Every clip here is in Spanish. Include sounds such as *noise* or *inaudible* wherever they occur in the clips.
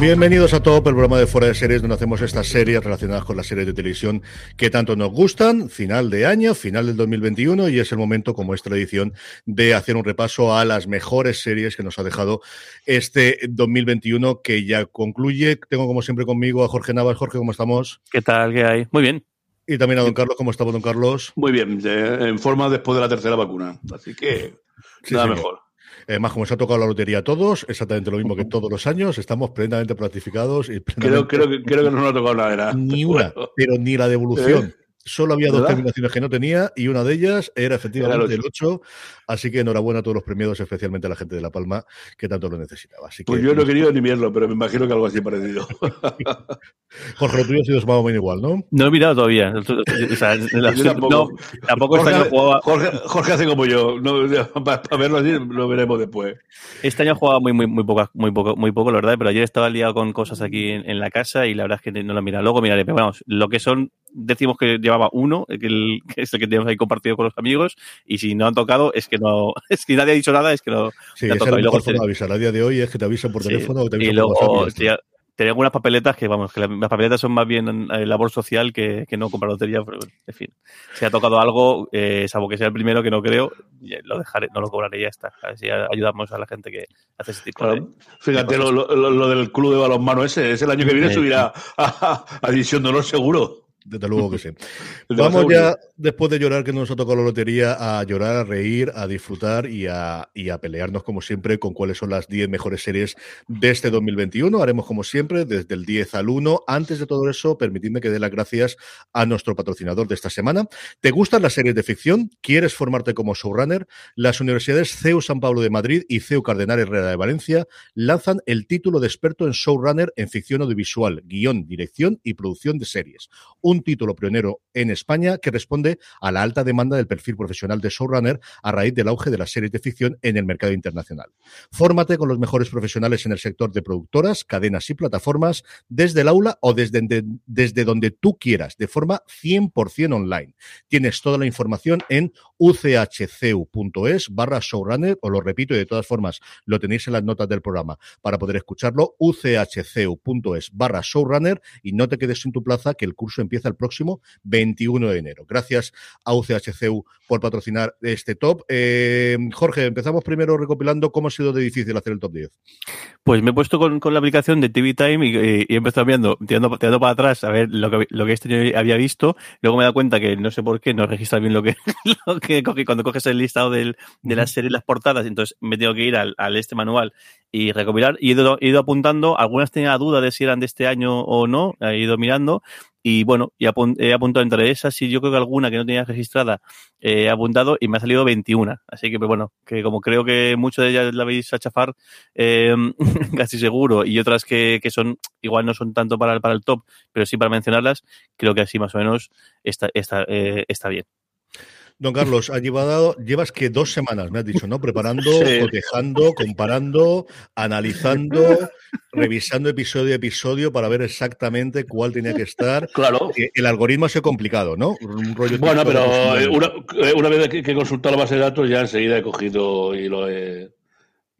Bienvenidos a Top, el programa de Fuera de Series, donde hacemos estas series relacionadas con las series de televisión que tanto nos gustan. Final de año, final del 2021, y es el momento, como es tradición, de hacer un repaso a las mejores series que nos ha dejado este 2021, que ya concluye. Tengo, como siempre, conmigo a Jorge Navas. Jorge, ¿cómo estamos? ¿Qué tal? ¿Qué hay? Muy bien. Y también a don Carlos, ¿cómo estamos, don Carlos? Muy bien, en forma después de la tercera vacuna. Así que Sí, nada señor. mejor. Además, como se ha tocado la lotería a todos, exactamente lo mismo que todos los años, estamos plenamente planificados y Creo, plenamente- creo, que, creo que no nos ha tocado nada. era. *laughs* Ni una, pero ni la devolución. Solo había dos terminaciones que no tenía y una de ellas era efectivamente Era el el 8. Así que enhorabuena a todos los premiados, especialmente a la gente de La Palma que tanto lo necesitaba. Así que, Pues yo no he querido ni verlo, pero me imagino que algo así parecido. *laughs* Jorge, lo tuyo ha sido más o menos igual, ¿no? No he mirado todavía. O sea, *laughs* la- tampoco. no, tampoco este año Jorge, jugaba, Jorge, Jorge hace como yo. No, *laughs* para, verlo así lo veremos después. este año jugaba muy, muy, muy poco, muy poco, muy poco, la verdad, pero ayer estaba liado con cosas aquí en, en la casa y la verdad es que no lo mira. Luego miraré, pero vamos, lo que son, decimos que llevaba uno, que, el, que es el que tenemos ahí compartido con los amigos, y si no han tocado, es que no, *laughs* es que nadie ha dicho nada, es que no. Sí, te ha esa es tocado. la Y luego mejor forma de avisar. A día de hoy es que te avisan por Sí, teléfono o te y avisan por WhatsApp. y luego ya está. tenía, tenía algunas papeletas que, vamos, que la- las papeletas son más bien eh, labor social que, que no comprar lotería. pero, en fin, si ha tocado algo, eh, salvo que sea el primero, que no creo, lo dejaré, no lo cobraré y ya está. Así ayudamos a la gente que hace ese tipo de. Claro. Fíjate, lo, lo- lo- lo del club de balonmano ese, es el año que viene subirá a, a División de Honor seguro. Desde luego que sí. *laughs* Vamos ya, después de llorar que nos ha tocado la lotería, a llorar, a reír, a disfrutar y a, y a pelearnos, como siempre, con cuáles son las 10 mejores series de este 2021. Haremos, como siempre, desde el 10 al 1. Antes de todo eso, permitidme que dé las gracias a nuestro patrocinador de esta semana. ¿Te gustan las series de ficción? ¿Quieres formarte como showrunner? Las universidades CEU San Pablo de Madrid y CEU Cardenal Herrera de Valencia lanzan el título de experto en showrunner en ficción audiovisual, guion, dirección y producción de series un título pionero en España que responde a la alta demanda del perfil profesional de showrunner a raíz del auge de las series de ficción en el mercado internacional. Fórmate con los mejores profesionales en el sector de productoras, cadenas y plataformas desde el aula o desde, de- desde donde tú quieras, de forma 100% online. Tienes toda la información en uchcu.es barra showrunner, os lo repito y de todas formas lo tenéis en las notas del programa para poder escucharlo, uchcu.es barra showrunner y no te quedes sin tu plaza que el curso empieza el próximo 21 de enero. Gracias a UCHCU por patrocinar este top. Eh, Jorge, empezamos primero recopilando cómo ha sido de difícil hacer el top 10. Pues me he puesto con, con la aplicación de TV Time y, y- y he empezado viendo, tirando, tirando para atrás a ver lo que, lo que este había visto. Luego me he dado cuenta que no sé por qué no registra bien lo que, *laughs* lo que cogí cuando coges el listado del, de las series las portadas. Entonces me tengo que ir al, al este manual y recopilar. Y he ido, he ido apuntando. Algunas tenía duda de si eran de este año o no. He ido mirando. Y bueno, y apun- he apuntado entre esas y yo creo que alguna que no tenía registrada eh, he apuntado y me ha salido 21. Así que, pues bueno, que como creo que mucho de ellas la veis a chafar, eh, *laughs* casi seguro, y otras que, que son, igual no son tanto para, para el top, pero sí para mencionarlas, creo que así más o menos está, está, eh, está bien. Don Carlos, ha llevado, llevas que dos semanas, me has dicho, ¿no? Preparando, *laughs* Sí. cotejando, comparando, analizando, *laughs* revisando episodio a episodio para ver exactamente cuál tenía que estar. Claro. Eh, El algoritmo ha sido complicado, ¿no? Un rollo Bueno, pero eh, una, eh, una vez que, he consultado la base de datos, ya enseguida he cogido y lo he,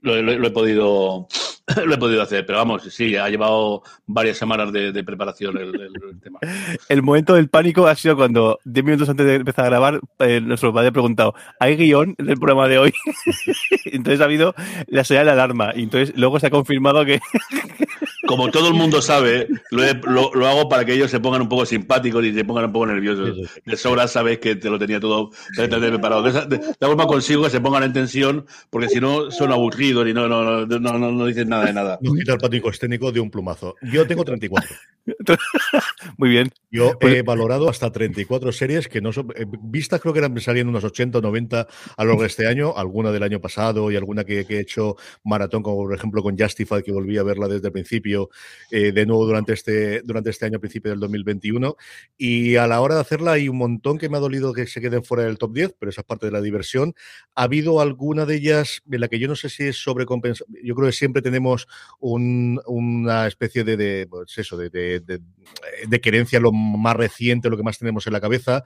lo, he- lo he podido *laughs* lo he podido hacer. Pero vamos, sí, ha llevado varias semanas de, de preparación el, el- el tema. *laughs* El momento del pánico ha sido cuando, 10 minutos antes de empezar a grabar, eh, nuestro padre ha preguntado, ¿hay guion en el programa de hoy? *laughs* entonces ha habido la señal de alarma. Y entonces luego se ha confirmado que, como todo el mundo sabe, lo, he- lo- lo hago para que ellos se pongan un poco simpáticos y se pongan un poco nerviosos. Sí, sí, sí. De sobra sabes que te lo tenía todo preparado. De esa, de, de esa forma consigo que se pongan en tensión, porque si no son aburridos y no, no, no, no, no, no dicen nada de nada. Nos quita el pánico escénico de un plumazo. Yo tengo 34. *laughs* Muy bien. Yo Pues- he valorado hasta 34 series que no son. eh, Vistas creo que eran salían unos 80 o 90 a lo largo de este año, alguna del año pasado y alguna que, que he hecho maratón, como por ejemplo con Justified, que volví a verla desde el principio, eh, de nuevo durante este, durante este año, principio del 2021. Y a la hora de hacerla hay un montón que me ha dolido que se queden fuera del top 10, pero esa es parte de la diversión. Ha habido alguna de ellas en la que yo no sé si es sobrecompensada. Yo creo que siempre tenemos un- una especie de, pues eso, de, querencia lo más reciente, lo que más tenemos en la cabeza.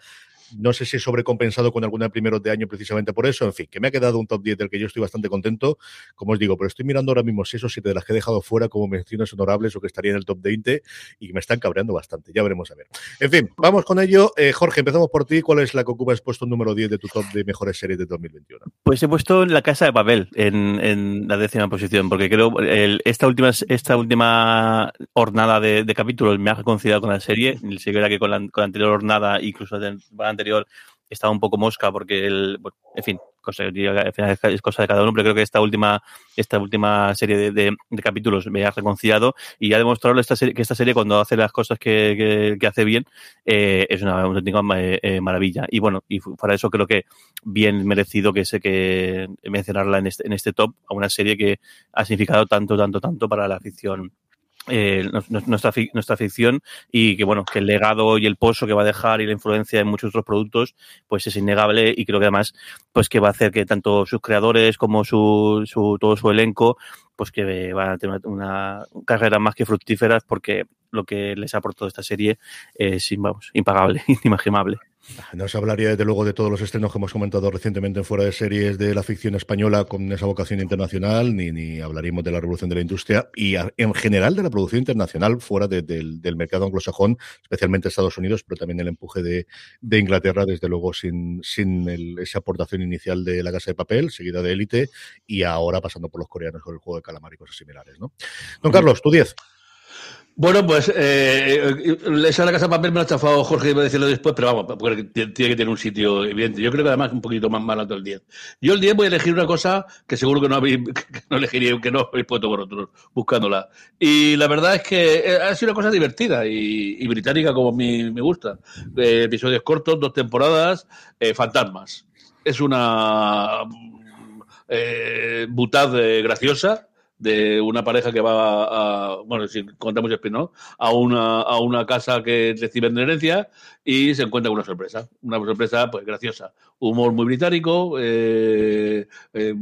No sé si he sobrecompensado con alguna de primeros de año precisamente por eso. En fin, que me ha quedado un top 10 del que yo estoy bastante contento. Como os digo, pero estoy mirando ahora mismo si esos siete de las que he dejado fuera como menciones honorables o que estaría en el top 20 y me están cabreando bastante. Ya veremos a ver. En fin, vamos con ello. Eh, Jorge, empezamos por ti. ¿Cuál es la que ocupa puesto número 10 de tu top de mejores series de 2021? Pues he puesto La Casa de Papel en, la décima posición, porque creo el, esta última esta última hornada de, de capítulos me ha reconciliado con la serie. Sí que con la, con la anterior hornada, incluso temporada anterior, estaba un poco mosca, porque el, bueno, en fin, cosa, es cosa de cada uno, pero creo que esta última, esta última serie de, de, capítulos me ha reconciliado y ha demostrado esta serie, que esta serie cuando hace las cosas que, que, hace bien eh, es una auténtica eh, maravilla. Y bueno, y para eso creo que bien merecido que sé que mencionarla en este, en este top a una serie que ha significado tanto, tanto, tanto para la ficción eh, nuestra, nuestra ficción y que bueno que el legado y el pozo que va a dejar y la influencia en muchos otros productos pues es innegable y creo que además pues que va a hacer que tanto sus creadores como su, su todo su elenco pues que van a tener una, una carrera más que fructíferas porque lo que les ha aportado esta serie es vamos, impagable, *laughs* inimaginable. Nos hablaría desde luego de todos los estrenos que hemos comentado recientemente en fuera de series de la ficción española con esa vocación internacional, ni, ni hablaríamos de la revolución de la industria y a, en general de la producción internacional fuera de, de, del mercado anglosajón, especialmente Estados Unidos, pero también el empuje de, de Inglaterra, desde luego sin, sin el, esa aportación inicial de La Casa de Papel, seguida de Élite y ahora pasando por los coreanos con el juego de calamar y cosas similares. ¿no? Don Carlos, tu 10. Bueno, pues eh, esa de la casa de papel me lo ha chafado Jorge, iba a decirlo después, pero vamos, porque tiene que tener un sitio evidente. Yo creo que además un poquito más, alto el 10. Yo el 10 voy a elegir una cosa que seguro que no habéis, *laughs* que no elegiría, que no habéis puesto vosotros buscándola. Y la verdad es que ha sido una cosa divertida y, y británica como me, me gusta. Eh, episodios cortos, dos temporadas, eh, fantasmas. Es una eh, butad graciosa de una pareja que va a, bueno, si contamos el spin a una, a una casa que reciben de herencia y se encuentra con una sorpresa. Una sorpresa, pues, graciosa. Humor muy británico, eh, eh,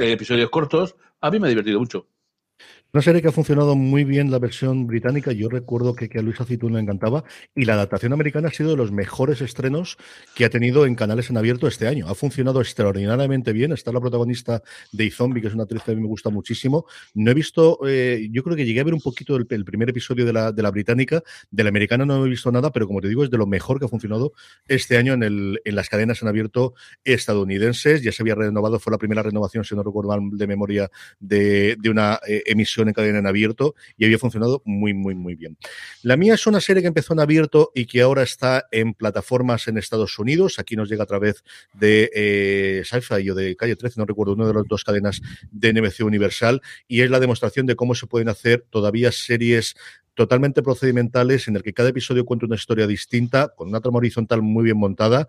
episodios cortos. A mí me ha divertido mucho. Una serie que ha funcionado muy bien la versión británica. Yo recuerdo que, que a Luis Acitún le encantaba. Y la adaptación americana ha sido de los mejores estrenos que ha tenido en canales en abierto este año. Ha funcionado extraordinariamente bien. Está la protagonista de Zombie, que es una actriz que a mí me gusta muchísimo. No he visto, eh, yo creo que llegué a ver un poquito el, primer episodio de la, de la, británica. De la americana no he visto nada, pero como te digo, es de lo mejor que ha funcionado este año en, el, en las cadenas en abierto estadounidenses. Ya se había renovado, fue la primera renovación, si no recuerdo mal de memoria, de, de una eh, emisión en cadena en abierto y había funcionado muy, muy, muy bien. La mía es una serie que empezó en abierto y que ahora está en plataformas en Estados Unidos. Aquí nos llega a través de eh, Sci-Fi o de Calle 13, no recuerdo, una de las dos cadenas de NBC Universal y es la demostración de cómo se pueden hacer todavía series totalmente procedimentales en el que cada episodio cuenta una historia distinta, con una trama horizontal muy bien montada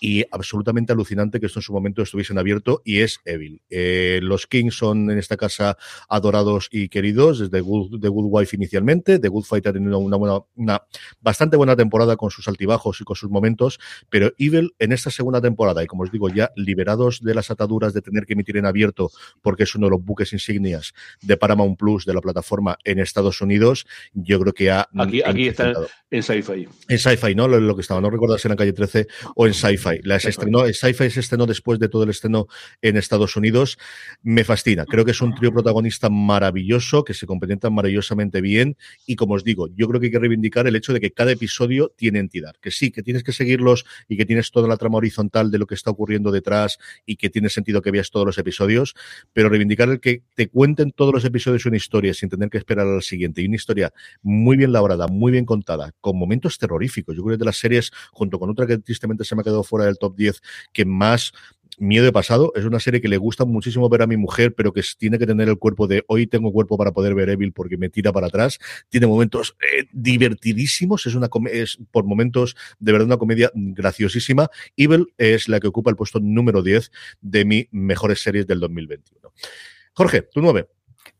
y absolutamente alucinante que esto en su momento estuviese en abierto y es Evil. Eh, los Kings son en esta casa adorados y queridos desde Good, The Good Wife inicialmente, The Good Fighter en una, una, buena, una bastante buena temporada con sus altibajos y con sus momentos, pero Evil en esta segunda temporada y como os digo ya liberados de las ataduras de tener que emitir en abierto porque es uno de los buques insignias de Paramount Plus de la plataforma en Estados Unidos, yo creo que ha... Aquí, aquí está incrementado. en sci-fi. En Sci-Fi, ¿no? Lo, lo que estaba, no recuerdo si era en Calle 13 o en Sci-Fi. La se estrenó, Sci-Fi se estrenó después de todo el estreno en Estados Unidos. Me fascina. Creo que es un trío protagonista maravilloso, que se complementan maravillosamente bien. Y como os digo, yo creo que hay que reivindicar el hecho de que cada episodio tiene entidad. Que sí, que tienes que seguirlos y que tienes toda la trama horizontal de lo que está ocurriendo detrás y que tiene sentido que veas todos los episodios, pero reivindicar el que te cuenten todos los episodios una historia sin tener que esperar al siguiente. Y una historia muy bien labrada, muy bien contada, con momentos terroríficos. Yo creo que de las series, junto con otra que tristemente se me ha quedado fuera del top 10, que más miedo he pasado. Es una serie que le gusta muchísimo ver a mi mujer, pero que tiene que tener el cuerpo de hoy tengo cuerpo para poder ver Evil porque me tira para atrás. Tiene momentos eh, divertidísimos. Es una es por momentos de verdad una comedia graciosísima. Evil es la que ocupa el puesto número 10 de mis mejores series del 2021. Jorge, tu nueve.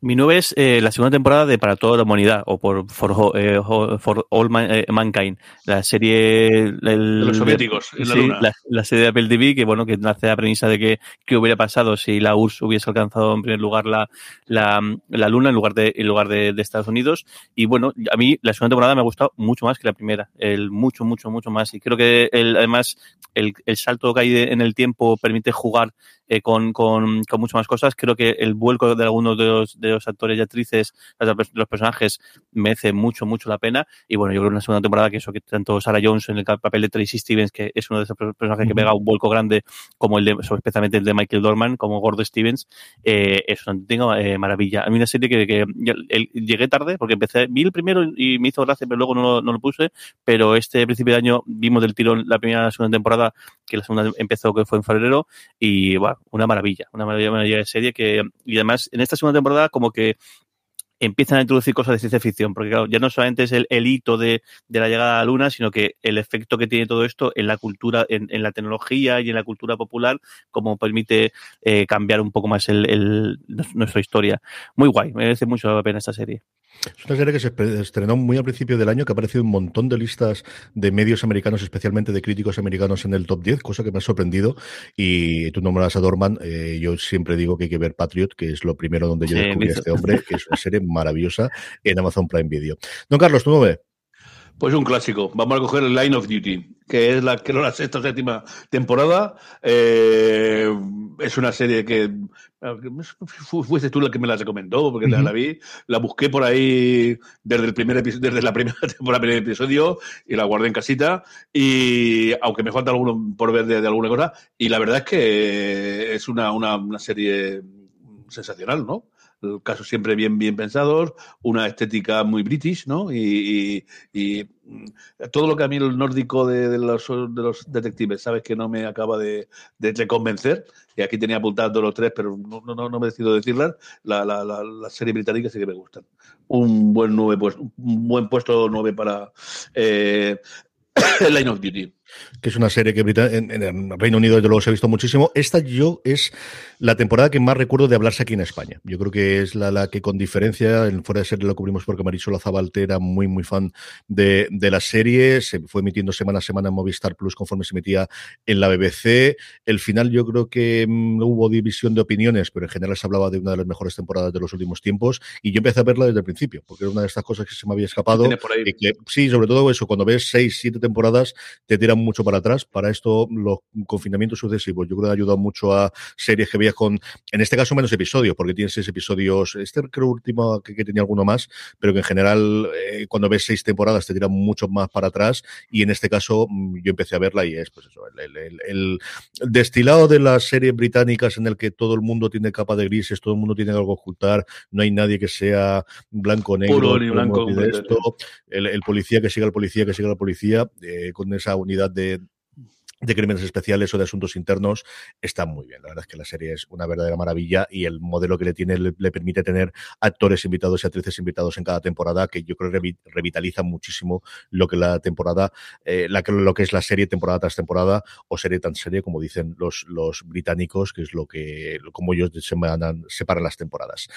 Mi nueve es eh, la segunda temporada de Para toda la humanidad o por For, eh, For All Man- eh, Mankind, la serie el- De los soviéticos, en la sí, luna. la, la serie de Apple TV que bueno que nace la premisa de que qué hubiera pasado si la URSS hubiese alcanzado en primer lugar la, la, la luna en lugar de en lugar de, de Estados Unidos y bueno a mí la segunda temporada me ha gustado mucho más que la primera el mucho mucho mucho más y creo que el, además el, el salto que hay de- en el tiempo permite jugar eh, con, con, con muchas más cosas. Creo que el vuelco de algunos de los, de los actores y actrices, los personajes, merece mucho, mucho la pena. Y bueno, yo creo que una segunda temporada que eso, que tanto Sarah Jones en el papel de Tracy Stevens, que es uno de esos personajes que pega un vuelco grande, como el de, especialmente el de Michael Dorman, como Gordo Stevens, eh, es una auténtica, eh, maravilla. A mí una serie que, que yo- el- llegué tarde, porque empecé, vi el primero y me hizo gracia, pero luego no, lo- no lo puse, pero este principio de año vimos del tirón la primera la segunda temporada, que la segunda empezó que fue en febrero, y bueno, una maravilla, una maravilla, maravilla de serie que, y además en esta segunda temporada como que empiezan a introducir cosas de ciencia ficción, porque claro, ya no solamente es el, hito de, de la llegada a la Luna, sino que el efecto que tiene todo esto en la cultura, en, la tecnología y en la cultura popular, como permite eh, cambiar un poco más nuestra historia. Muy guay, merece mucho la pena esta serie. Es una serie que se estrenó muy al principio del año, que ha aparecido en un montón de listas de medios americanos, especialmente de críticos americanos en el top 10, cosa que me ha sorprendido. Y tú nombras a Dorman, eh, yo siempre digo que hay que ver Patriot, que es lo primero donde yo Sí, descubrí a este hombre, que es una serie maravillosa en Amazon Prime Video. Don Carlos, tu nueve. Pues un clásico. Vamos a coger el Line of Duty, que es la, creo, la sexta o séptima temporada. Eh, es una serie que fu- fuiste tú la que me la recomendó, porque la, vi, la busqué por ahí desde el primer desde la primera *laughs* temporada, primer episodio, y la guardé en casita. Y aunque me falta alguno por ver de, de alguna cosa, y la verdad es que es una, una, una serie sensacional, ¿no? Casos siempre bien, bien pensados, una estética muy british, ¿no? Y, y- mm, todo lo que a mí el nórdico de, los, de los detectives, sabes que no me acaba de, de, convencer, y aquí tenía apuntados los tres, pero no, no, no me decido decirlas, la, la, la, la serie británica sí que me gustan. Un buen nueve puesto, un buen puesto nueve para eh, *coughs* Line of Duty. Que es una serie que en, en el Reino Unido desde luego se ha visto muchísimo. Esta yo es la temporada que más recuerdo de hablarse aquí en España. Yo creo que es la, la que con diferencia, en fuera de serie lo cubrimos porque Marisol Azabalte era muy muy fan de, de la serie, se fue emitiendo semana a semana en Movistar Plus conforme se emitía en la BBC. El final yo creo que mm, hubo división de opiniones, pero en general se hablaba de una de las mejores temporadas de los últimos tiempos y yo empecé a verla desde el principio, porque era una de estas cosas que se me había escapado. Por ahí. que- sí, sobre todo eso, cuando ves seis, siete temporadas, te tiran mucho para atrás. Para esto, los confinamientos sucesivos, yo creo que ha ayudado mucho a series que veías con, en este caso, menos episodios, porque tienes seis episodios. Este creo último que, que tenía alguno más, pero que en general, eh, cuando ves seis temporadas, te tiran mucho más para atrás. Y en este caso, mm, yo empecé a verla y es, pues eso, el, el- el- el destilado de las series británicas en el que todo el mundo tiene capa de grises, todo el mundo tiene algo que ocultar, no hay nadie que sea blanco negro, Puro blanco, esto, el, el policía que siga al policía que siga al policía, eh, con esa unidad de, crímenes especiales o de asuntos internos, está muy bien. La verdad es que la serie es una verdadera maravilla y el modelo que le tiene le, permite tener actores invitados y actrices invitados en cada temporada, que yo creo que revi- revitaliza muchísimo lo que la temporada, eh, lo que es la serie temporada tras temporada o serie tan serie como dicen los, los británicos, que es lo que, como ellos semanan- separan las temporadas.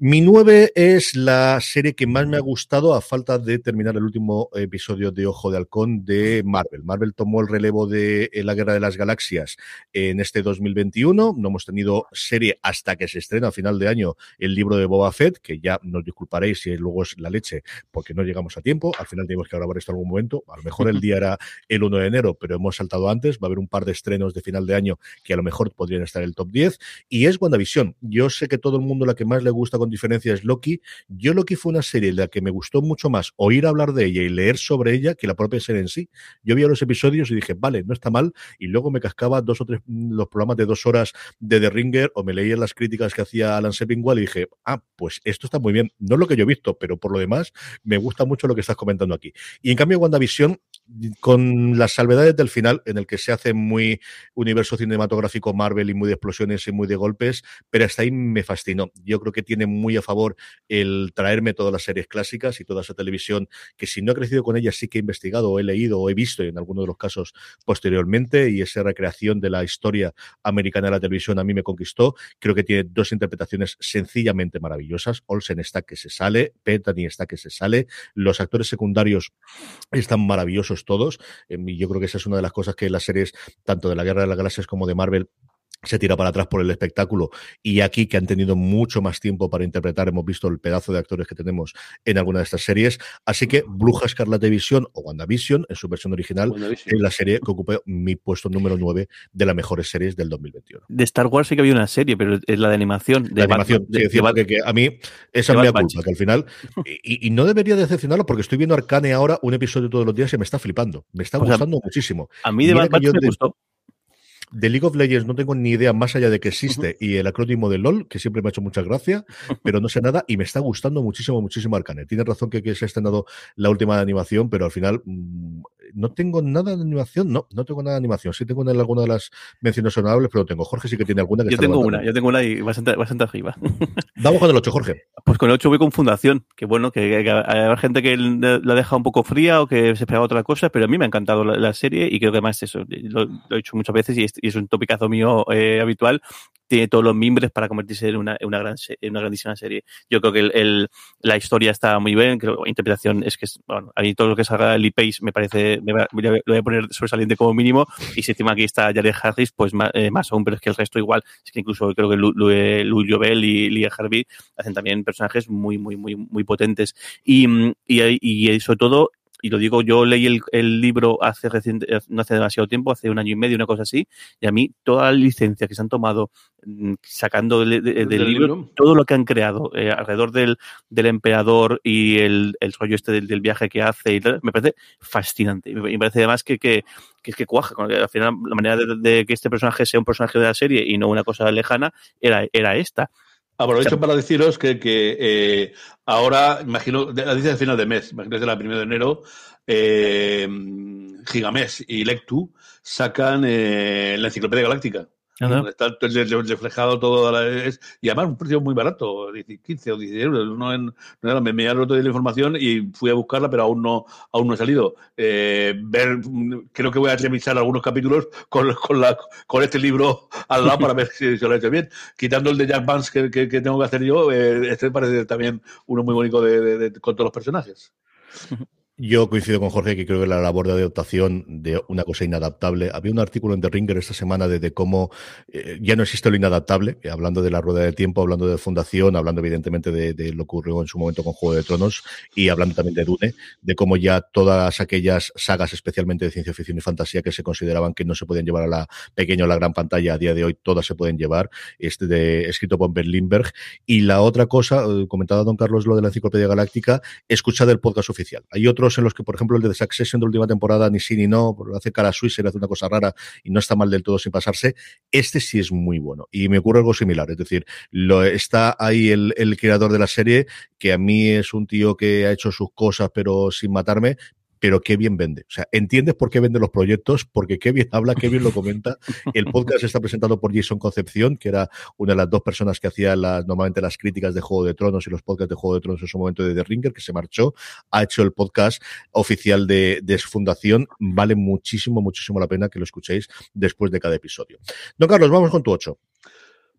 Mi 9 es la serie que más me ha gustado a falta de terminar el último episodio de Ojo de Halcón de Marvel. Marvel tomó el relevo de eh, la Guerra de las Galaxias en este 2021. No hemos tenido serie hasta que se estrena a final de año el libro de Boba Fett, que ya nos disculparéis si luego es la leche porque no llegamos a tiempo. Al final tenemos que grabar esto en algún momento. A lo mejor el día era el 1 de enero, pero hemos saltado antes. Va a haber un par de estrenos de final de año que a lo mejor podrían estar en el top 10. Y es WandaVision. Yo sé que todo el mundo la que más le gusta con diferencia es Loki. Yo Loki fue una serie en la que me gustó mucho más oír hablar de ella y leer sobre ella que la propia serie en sí. Yo vi los episodios y dije, vale, no está mal. Y luego me cascaba dos o tres mm, los programas de dos horas de The Ringer o me leía las críticas que hacía Alan Sepinwall y dije, ah, pues esto está muy bien. No es lo que yo he visto, pero por lo demás me gusta mucho lo que estás comentando aquí. Y en cambio, WandaVision con las salvedades del final, en el que se hace muy universo cinematográfico Marvel y muy de explosiones y muy de golpes, pero hasta ahí me fascinó. Yo creo que tiene muy a favor el traerme todas las series clásicas y toda esa televisión que si no he crecido con ella sí que he investigado o he leído o he visto en algunos de los casos posteriormente y esa recreación de la historia americana de la televisión a mí me conquistó. Creo que tiene dos interpretaciones sencillamente maravillosas. Olsen está que se sale, Petani está que se sale, los actores secundarios están maravillosos todos. Em, y yo creo que esa es una de las cosas que las series, tanto de la Guerra de las Galaxias como de Marvel, se tira para atrás por el espectáculo y aquí que han tenido mucho más tiempo para interpretar, hemos visto el pedazo de actores que tenemos en alguna de estas series, así que Bruja Escarlata Visión o WandaVision en su versión original es la serie que ocupó mi puesto número 9 de las mejores series del 2021. De Star Wars sí que había una serie, pero es la de animación. De la animación, sí, de, que, a mí esa es mi culpa, que al final, *laughs* y, no debería decepcionarlo porque estoy viendo Arcane ahora un episodio todos los días y me está flipando, me está gustando muchísimo. A mí de Bad me gustó de League of Legends no tengo ni idea más allá de que existe y el acrónimo de LOL, que siempre me ha hecho mucha gracia, *laughs* pero no sé nada y me está gustando muchísimo, muchísimo Arcane. Tiene razón que, que se ha estrenado la última animación, pero al final mm, no tengo nada de animación, no, no tengo nada de animación. Sí tengo en alguna de las menciones honorables, pero tengo. Jorge sí que tiene alguna. Que yo tengo una, yo tengo una y bastante, bastante arriba. *laughs* Vamos con el 8, Jorge. Pues con el 8 voy con Fundación, que bueno, que, hay gente que la deja un poco fría o que se esperaba otra cosa, pero a mí me ha encantado la, serie y creo que además eso, lo, he hecho muchas veces y es, un topicazo mío eh, habitual, tiene todos los mimbres para convertirse en una, una, gran, una grandísima serie. Yo creo que el, la historia está muy bien, creo la interpretación es que, bueno, a mí todo lo que salga Lee Pace me parece, me lo voy a poner sobresaliente como mínimo, y si encima aquí está Jared Harris, pues eh, más, aún, pero es que el resto igual, es que incluso creo que Louis Jovel y Lia Harvey hacen también personajes muy, muy, muy, muy potentes. Y, y, y sobre todo, y lo digo, yo leí el, el, libro hace reciente, no hace demasiado tiempo, hace un año y medio, una cosa así, y a mí toda la licencia que se han tomado mm, sacando del, libro, todo lo que han creado eh, alrededor del, del, emperador y el, el rollo este del, viaje que hace y tal, me parece fascinante. Me parece además que, que, que es que cuaja, al final la manera de, que este personaje sea un personaje de la serie y no una cosa lejana era, era esta. Aprovecho para deciros que, que eh, ahora, imagino, dice al final de mes, imagino desde la de enero, eh, Gigamés y Lectu sacan eh, la Enciclopedia Galáctica. Está reflejado todo. La, es, y además un precio muy barato, 15 o 16 euros. No, en, no me, me el otro día la información y fui a buscarla, pero aún no, aún no he salido. Eh, ver, creo que voy a revisar algunos capítulos con, con, la, con este libro al lado para ver si, lo he hecho bien. Quitando el de Jack Vance que, que, que tengo que hacer yo, eh, este parece también uno muy bonito de, de, con todos los personajes. *laughs* Yo coincido con Jorge que creo que la labor de adaptación de una cosa inadaptable. Había un artículo en The Ringer esta semana de, cómo eh, ya no existe lo inadaptable, eh, hablando de la rueda de tiempo, hablando de fundación, hablando evidentemente de, lo que ocurrió en su momento con Juego de Tronos y hablando también de Dune, de cómo ya todas aquellas sagas, especialmente de ciencia ficción y fantasía, que se consideraban que no se podían llevar a la pequeña o la gran pantalla, a día de hoy todas se pueden llevar, este de, escrito por Ben Lindbergh. Y la otra cosa, eh, comentaba don Carlos lo de la Enciclopedia Galáctica, escuchad el podcast oficial. Hay otro en los que, por ejemplo, el de Succession de última temporada, ni sí ni no, hace cara suiza y hace una cosa rara y no está mal del todo sin pasarse. Este sí es muy bueno. Y me ocurre algo similar. Es decir, lo, está ahí el, el creador de la serie, que a mí es un tío que ha hecho sus cosas, pero sin matarme, pero qué bien vende. O sea, entiendes por qué vende los proyectos, porque qué bien habla, qué bien lo comenta. El podcast está presentado por Jason Concepción, que era una de las dos personas que hacía normalmente las críticas de Juego de Tronos y los podcasts de Juego de Tronos en su momento de The Ringer, que se marchó. Ha hecho el podcast oficial de, de su fundación. Vale muchísimo, muchísimo la pena que lo escuchéis después de cada episodio. Don Carlos, vamos con tu 8.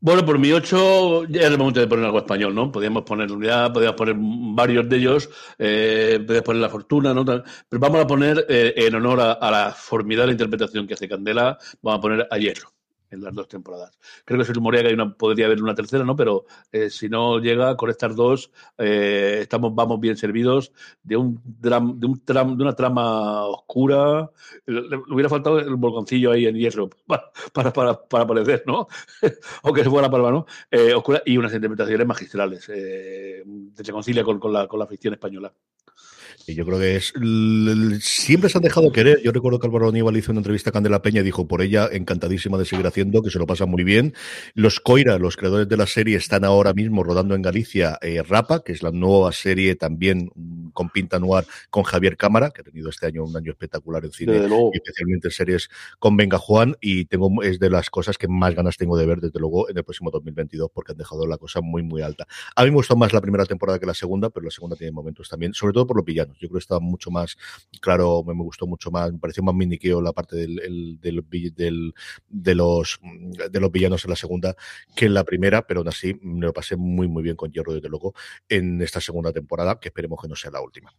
Bueno, por mi 8 ya es el momento de poner algo español, ¿no? Podríamos poner unidad, podríamos poner varios de ellos, eh, podríamos poner la fortuna, ¿no? Pero vamos a poner, eh, en honor a, la formidable interpretación que hace Candela, vamos a poner a Hierro en las dos temporadas. Creo que se rumorea que hay una, podría haber una tercera, ¿no? Pero eh, si no llega con estas dos, eh, estamos, vamos bien servidos de un, dram, de, un tram, de una trama oscura. Le, hubiera faltado el volcancillo ahí en hierro *laughs* para, para, para, para aparecer, ¿no? *laughs* Aunque se fuera la palma, ¿no? Eh, oscura y unas interpretaciones magistrales. Eh, se concilia con, con, la, con la ficción española. Y yo creo que es. Siempre se han dejado querer. Yo recuerdo que Álvaro Aníbal hizo una entrevista a Candela Peña y dijo por ella encantadísima de seguir haciendo, que se lo pasa muy bien. Los Coira, los creadores de la serie, están ahora mismo rodando en Galicia eh, Rapa, que es la nueva serie también con pinta noir con Javier Cámara, que ha tenido este año un año espectacular en cine, y especialmente en series con Venga Juan. Y tengo es de las cosas que más ganas tengo de ver, desde luego, en el próximo 2022, porque han dejado la cosa muy, muy alta. A mí me gustó más la primera temporada que la segunda, pero la segunda tiene momentos también, sobre todo por los Yo creo que estaba mucho más claro, me, gustó mucho más, me pareció más miniqueo la parte del, el, del, del, de, los, de los villanos en la segunda que en la primera, pero aún así me lo pasé muy, muy bien con Hierro, desde luego, en esta segunda temporada, que esperemos que no sea la última.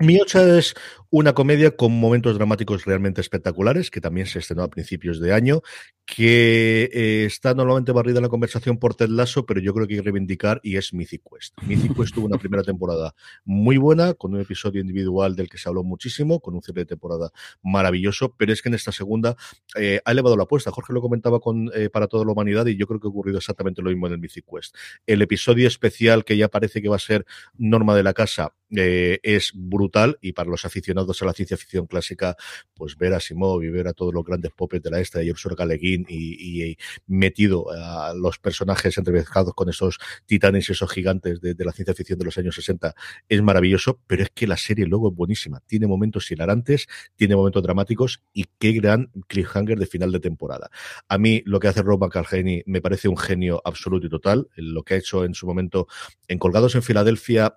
Mi 8 es una comedia con momentos dramáticos realmente espectaculares, que también se estrenó a principios de año, que eh, está normalmente barrida en la conversación por Ted Lasso, pero yo creo que hay que reivindicar y es Mythic Quest. Mythic Quest tuvo una primera temporada muy buena, con un episodio individual del que se habló muchísimo, con un cierre de temporada maravilloso, pero es que en esta segunda eh, ha elevado la apuesta. Jorge lo comentaba con eh, para toda la humanidad y yo creo que ha ocurrido exactamente lo mismo en el Mythic Quest. El episodio especial que ya parece que va a ser norma de la casa eh, es brutal y para los aficionados a la ciencia ficción clásica, pues ver a Simov y ver a todos los grandes popes de la esta y Ursula Guin y, metido a los personajes entrevistados con esos titanes y esos gigantes de, de, la ciencia ficción de los años 60 es maravilloso, pero es que la serie luego es buenísima. Tiene momentos hilarantes, tiene momentos dramáticos y qué gran cliffhanger de final de temporada. A mí lo que hace Rob McElhenney me parece un genio absoluto y total. Lo que ha hecho en su momento en Colgados en Filadelfia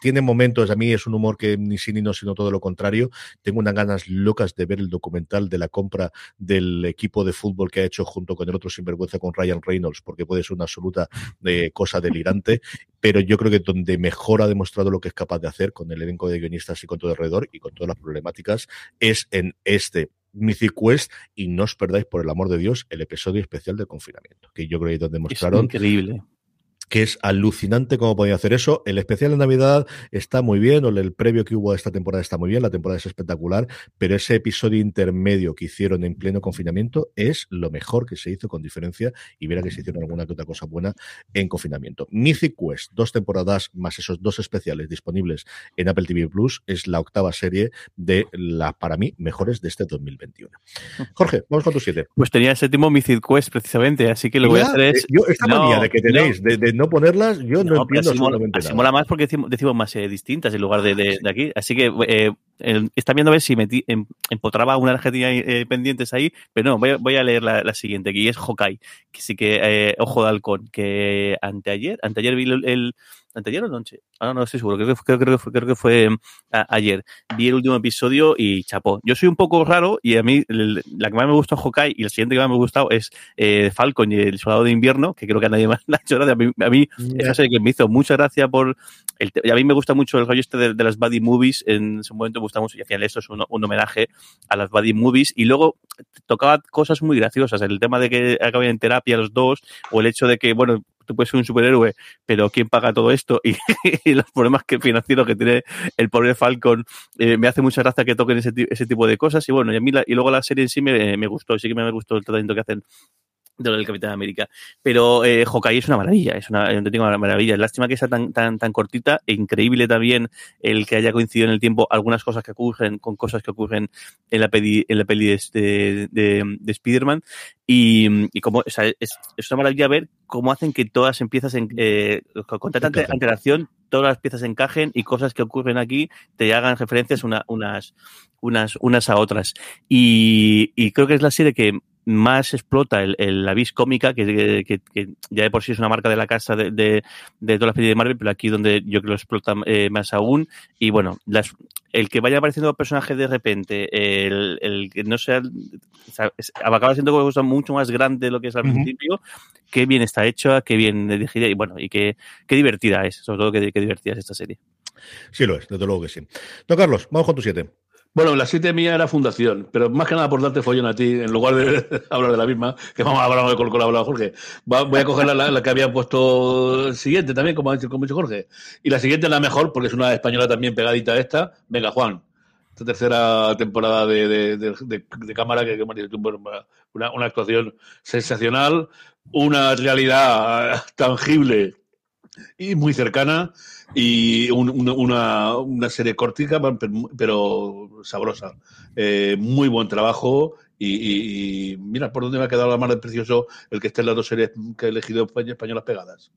tiene momentos, a mí es un humor que ni sí ni no, sino todo lo contrario. Tengo unas ganas locas de ver el documental de la compra del equipo de fútbol que ha hecho junto con el otro sinvergüenza con Ryan Reynolds, porque puede ser una absoluta eh, cosa delirante, pero yo creo que donde mejor ha demostrado lo que es capaz de hacer con el elenco de guionistas y con todo alrededor y con todas las problemáticas es en este Mythic Quest y no os perdáis por el amor de Dios el episodio especial de confinamiento, que yo creo que donde mostraron es increíble que es alucinante cómo podía hacer eso. El especial de Navidad está muy bien, o el previo que hubo esta temporada está muy bien, la temporada es espectacular, pero ese episodio intermedio que hicieron en pleno confinamiento es lo mejor que se hizo con diferencia y verá que se hicieron alguna que otra cosa buena en confinamiento. Mythic Quest, dos temporadas más esos dos especiales disponibles en Apple TV Plus, es la octava serie de las, para mí, mejores de este 2021. Jorge, vamos con tu siete. Pues tenía el séptimo Mythic Quest precisamente, así que lo voy a hacer es... Yo, esta no, manía de que tenéis no. de, de no ponerlas, yo no, no entiendo así absolutamente así nada. mola más porque decimos, decimos más eh, distintas en lugar de, de, de, aquí. Así que eh, está viendo a ver si metí, em, empotraba una Argentina eh, pendientes ahí, pero no, voy a, voy a leer la, la, siguiente, que es Hawkeye, que sí que, eh, Ojo de Halcón, que anteayer, anteayer vi el, el anteayer o noche, ahora no estoy seguro, creo que, creo, creo que fue, creo que fue a, ayer. Vi el último episodio y chapó. Yo soy un poco raro y a mí el, la que más me gustó Hawkeye y el siguiente que más me ha gustado es eh, Falcon y el Soldado de Invierno, que creo que a nadie más *laughs* la ha hecho gracia. A mí, a mí yeah. esa serie que me hizo mucha gracia por... El, a mí me gusta mucho el rollo este de, de las buddy movies, en su momento me gusta y al final esto es un, homenaje a las buddy movies y luego tocaba cosas muy graciosas, el tema de que acaben en terapia los dos o el hecho de que, bueno, tú puedes ser un superhéroe, pero ¿quién paga todo esto? *laughs* Y, y los problemas que, financieros que tiene el pobre Falcon, eh, me hace mucha gracia que toquen ese, ese, tipo de cosas. Y bueno, y, a mí la, y luego la serie en sí me, me gustó, sí que me gustó el tratamiento que hacen de lo del Capitán América. Pero eh, Hawkeye es una maravilla, es una, una maravilla. Lástima que sea tan, tan, tan cortita e increíble también el que haya coincidido en el tiempo algunas cosas que ocurren con cosas que ocurren en la peli, en la peli de, de, de, de Spider-Man. Y, y como, o sea, es, es, una maravilla ver cómo hacen que todas empiezas en, eh, con tanta antelación, todas las piezas encajen y cosas que ocurren aquí te hagan referencias una, unas, unas, unas a otras. Y, y creo que es la serie que más explota el, el la vis cómica, que, que, que, ya de por sí es una marca de la casa de, de, de todas las películas de Marvel, pero aquí donde yo creo que lo explota eh, más aún. Y bueno, las, el que vaya apareciendo personajes de repente, el, el que no sea, acaba siendo cosa mucho más grande de lo que es al uh -huh. principio, qué bien está hecha, qué bien dirigida y bueno, y qué, qué divertida es, sobre todo qué, qué divertida es esta serie. Sí lo es, desde luego que sí. Don Carlos, vamos con tu siete. Bueno, la siete mía era fundación, pero más que nada por darte follón a ti, en lugar de *laughs* hablar de la misma, que vamos a hablar con, con hablado Jorge. Voy a coger la, que había puesto siguiente también, como ha dicho, como Jorge. Y la siguiente es la mejor, porque es una española también pegadita a esta. Venga, Juan. Esta tercera temporada de, de, de, de cámara, que, que una, una actuación sensacional, una realidad tangible y muy cercana y un, una, una, serie cortica pero sabrosa. Eh, muy buen trabajo y, y, y, mira por dónde me ha quedado la mano de precioso el que esté en las dos series que he elegido españolas pegadas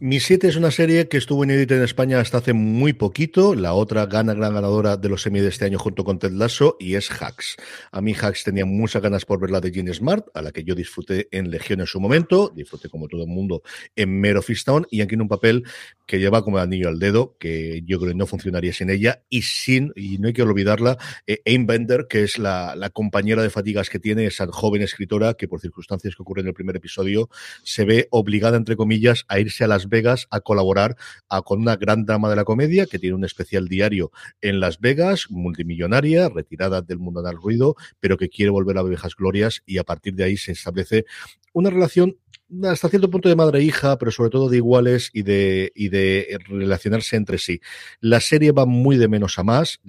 mi 7 es una serie que estuvo inédita en España hasta hace muy poquito. La otra gana gran ganadora de los semi de este año junto con Ted Lasso y es Hacks. A mí Hacks tenía muchas ganas por ver la de Gene Smart, a la que yo disfruté en Legión en su momento. Disfruté como todo el mundo en Mero Fistown y aquí en un papel que lleva como anillo al dedo, que yo creo que no funcionaría sin ella y sin, y no hay que olvidarla, eh, Aim Bender, que es la, la compañera de fatigas que tiene esa joven escritora que por circunstancias que ocurren en el primer episodio se ve obligada, entre comillas, a irse a Las Vegas a colaborar a, con una gran drama de la comedia que tiene un especial diario en Las Vegas, multimillonaria, retirada del mundo del ruido, pero que quiere volver a viejas glorias y a partir de ahí se establece una relación hasta cierto punto de madre e hija, pero sobre todo de iguales y de, y de relacionarse entre sí. La serie va muy de menos a más.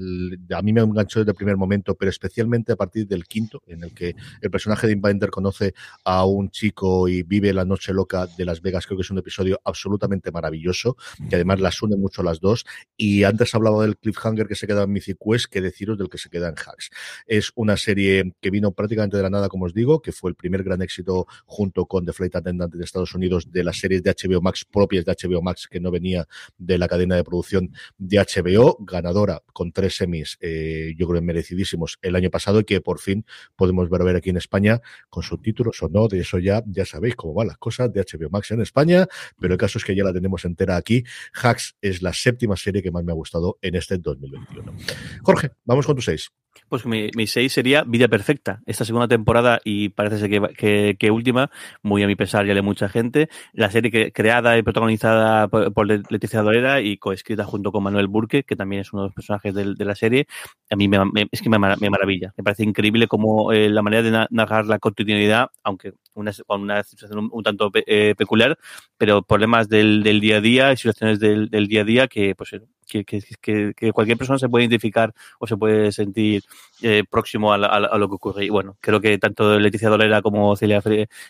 A mí me enganchó desde el primer momento, pero especialmente a partir del quinto, en el que el personaje de Inbinder conoce a un chico y vive la noche loca de Las Vegas. Creo que es un episodio absolutamente maravilloso, que además las une mucho las dos. Y antes hablaba del cliffhanger que se queda en Mythic que deciros del que se queda en Hacks. Es una serie que vino prácticamente de la nada, como os digo, que fue el primer gran éxito junto con The Flight Attendant de Estados Unidos de las series de HBO Max propias de HBO Max que no venía de la cadena de producción de HBO, ganadora con tres semis, eh, yo creo merecidísimos el año pasado y que por fin podemos ver, ver aquí en España con subtítulos o no, de eso ya, ya sabéis cómo van las cosas de HBO Max en España, pero el caso es que ya la tenemos entera aquí. Hacks es la séptima serie que más me ha gustado en este 2021. Jorge, vamos con tu seis. Pues mi, mi seis sería Vida Perfecta. Esta segunda temporada y parece ser que, que, última, muy a mi pesar, ya le mucha gente. La serie que, creada y protagonizada por, por Leticia Dolera y coescrita junto con Manuel Burke, que también es uno de los personajes de, de la serie, a mí me, es que me, maravilla. Me parece increíble como eh, la manera de narrar la cotidianidad, aunque una, con una situación un, un tanto eh, peculiar, pero problemas del, del, día a día y situaciones del, del día a día que, pues, que, que, que, que, cualquier persona se puede identificar o se puede sentir eh, próximo a, a, a, lo que ocurre. Y bueno, creo que tanto Leticia Dolera como Celia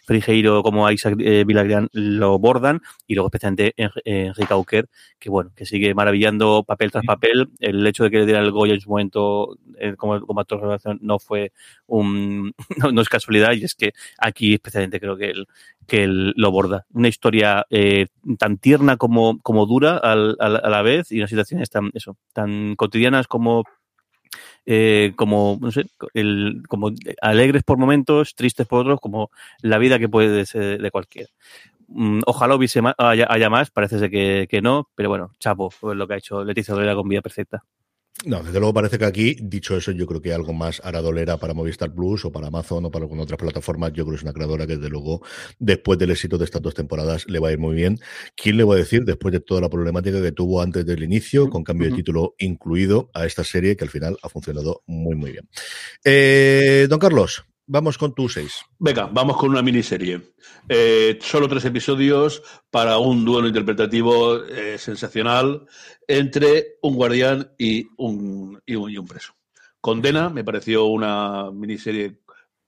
Frigeiro como Isaac eh, Vilagran lo bordan y luego especialmente Enrique Auker, que bueno, que sigue maravillando papel tras papel. El hecho de que le diera el Goya en su momento eh, como, como actor de relación no fue un, *laughs* no, no, es casualidad y es que aquí especialmente creo que él, que él lo borda. Una historia eh, tan tierna como, como dura a la vez y una situación situaciones tan, eso, tan cotidianas como eh, como, no sé, el, como alegres por momentos, tristes por otros, como la vida que puede ser de cualquiera. Mm, ojalá hubiese más, haya, más, parece que, que, no, pero bueno, chapo, lo que ha hecho Leticia Dolera con Vida Perfecta. No, desde luego parece que aquí, dicho eso, yo creo que algo más hará dolera para Movistar Plus o para Amazon o para alguna otra plataforma. Yo creo que es una creadora que, desde luego, después del éxito de estas dos temporadas, le va a ir muy bien. ¿Quién le va a decir, después de toda la problemática que tuvo antes del inicio, con cambio de título incluido, a esta serie que al final ha funcionado muy, muy bien? Eh, don Carlos, vamos con tu seis. Venga, vamos con una miniserie. Eh, solo tres episodios para un duelo interpretativo eh, sensacional entre un guardián y un, y un, preso. Condena me pareció una miniserie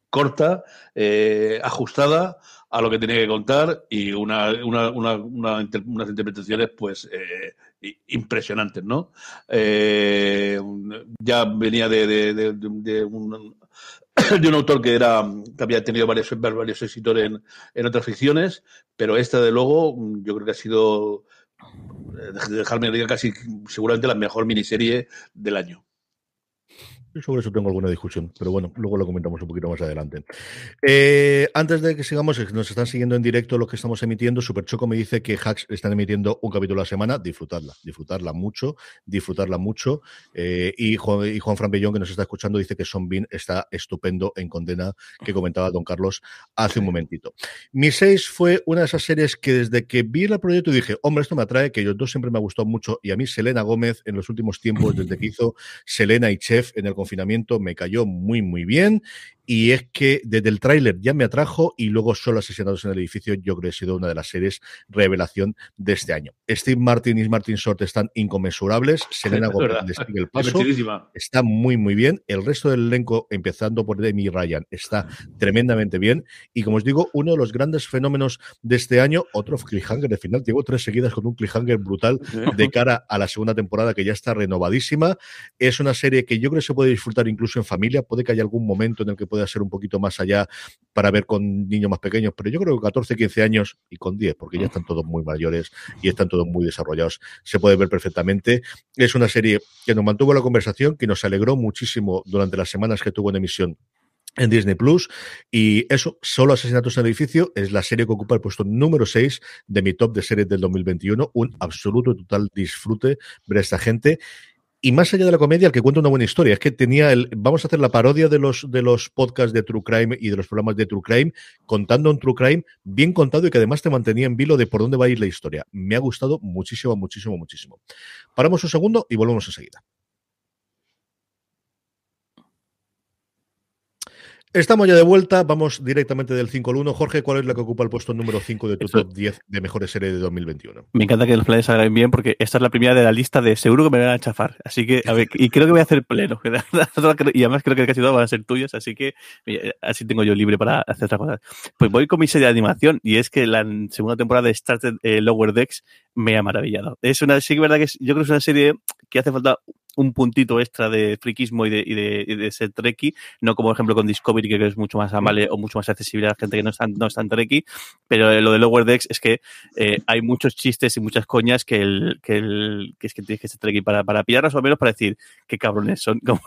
corta, eh, ajustada a lo que tenía que contar y una, una, una, unas interpretaciones pues eh, impresionantes, ¿no? Eh, ya venía de, de un, *coughs* de un autor que era que había tenido varios, varios éxitos en, en otras ficciones, pero esta de luego yo creo que ha sido dejarme diga casi seguramente la mejor miniserie del año. Sobre eso tengo alguna discusión, pero bueno, luego lo comentamos un poquito más adelante. Eh, antes de que sigamos, nos están siguiendo en directo lo que estamos emitiendo. Super Choco me dice que Hacks están emitiendo un capítulo a la semana. Disfrutarla, disfrutarla mucho, disfrutarla mucho. Eh, y, Juan, y Juan Fran Bellón, que nos está escuchando, dice que Son Bean está estupendo en Condena, que comentaba Don Carlos hace un momentito. Mi 6 fue una de esas series que desde que vi el proyecto dije, hombre, esto me atrae, que yo dos siempre me ha gustado mucho. Y a mí, Selena Gómez, en los últimos tiempos, desde que hizo Selena y Chef en el confinamiento me cayó muy, muy bien y es que desde el tráiler ya me atrajo y luego solo Asesinados en el Edificio yo creo que ha sido una de las series revelación de este año. Steve Martin y Martin Short están inconmensurables, *laughs* Selena Gomez sigue el paso, está muy muy bien, el resto del elenco, empezando por Demi Ryan, está tremendamente bien y como os digo, uno de los grandes fenómenos de este año, otro cliffhanger de final, llevo tres seguidas con un cliffhanger brutal de cara a la segunda temporada que ya está renovadísima, es una serie que yo creo que se puede disfrutar incluso en familia, puede que haya algún momento en el que pueda ser un poquito más allá para ver con niños más pequeños, pero yo creo que 14, 15 años y con 10, porque ya están todos muy mayores y están todos muy desarrollados, se puede ver perfectamente. Es una serie que nos mantuvo la conversación, que nos alegró muchísimo durante las semanas que tuvo en emisión en Disney Plus. Y eso, solo Asesinatos en el Edificio, es la serie que ocupa el puesto número 6 de mi top de series del 2021. Un absoluto total disfrute ver a esta gente. Y más allá de la comedia, el que cuenta una buena historia. Es que tenía el. Vamos a hacer la parodia de los, de los podcasts de True Crime y de los programas de True Crime, contando un True Crime bien contado y que además te mantenía en vilo de por dónde va a ir la historia. Me ha gustado muchísimo, muchísimo, muchísimo. Paramos un segundo y volvemos enseguida. Estamos ya de vuelta, vamos directamente del 5 al 1. Jorge, ¿cuál es la que ocupa el puesto número 5 de tu top 10 de mejores series de 2021? Me encanta que los planes salgan bien porque esta es la primera de la lista de seguro que me van a chafar. Así que, a ver, y creo que voy a hacer pleno. *laughs* y además creo que casi todas van a ser tuyas, así que así tengo yo libre para hacer otras cosas. Pues voy con mi serie de animación y es que la segunda temporada de Started eh, Lower Decks me ha maravillado. Es una, sí que es verdad que yo creo que es una serie que hace falta un puntito extra de friquismo y de, y de, y de ser treki, no como por ejemplo con Discovery, que es mucho más amable o mucho más accesible a la gente que no es tan, no tan pero lo de Lower Decks es que eh, hay muchos chistes y muchas coñas que, el, que, el, que es que tienes que ser treki para, para pillarlas o al menos para decir qué cabrones son. *laughs* Como,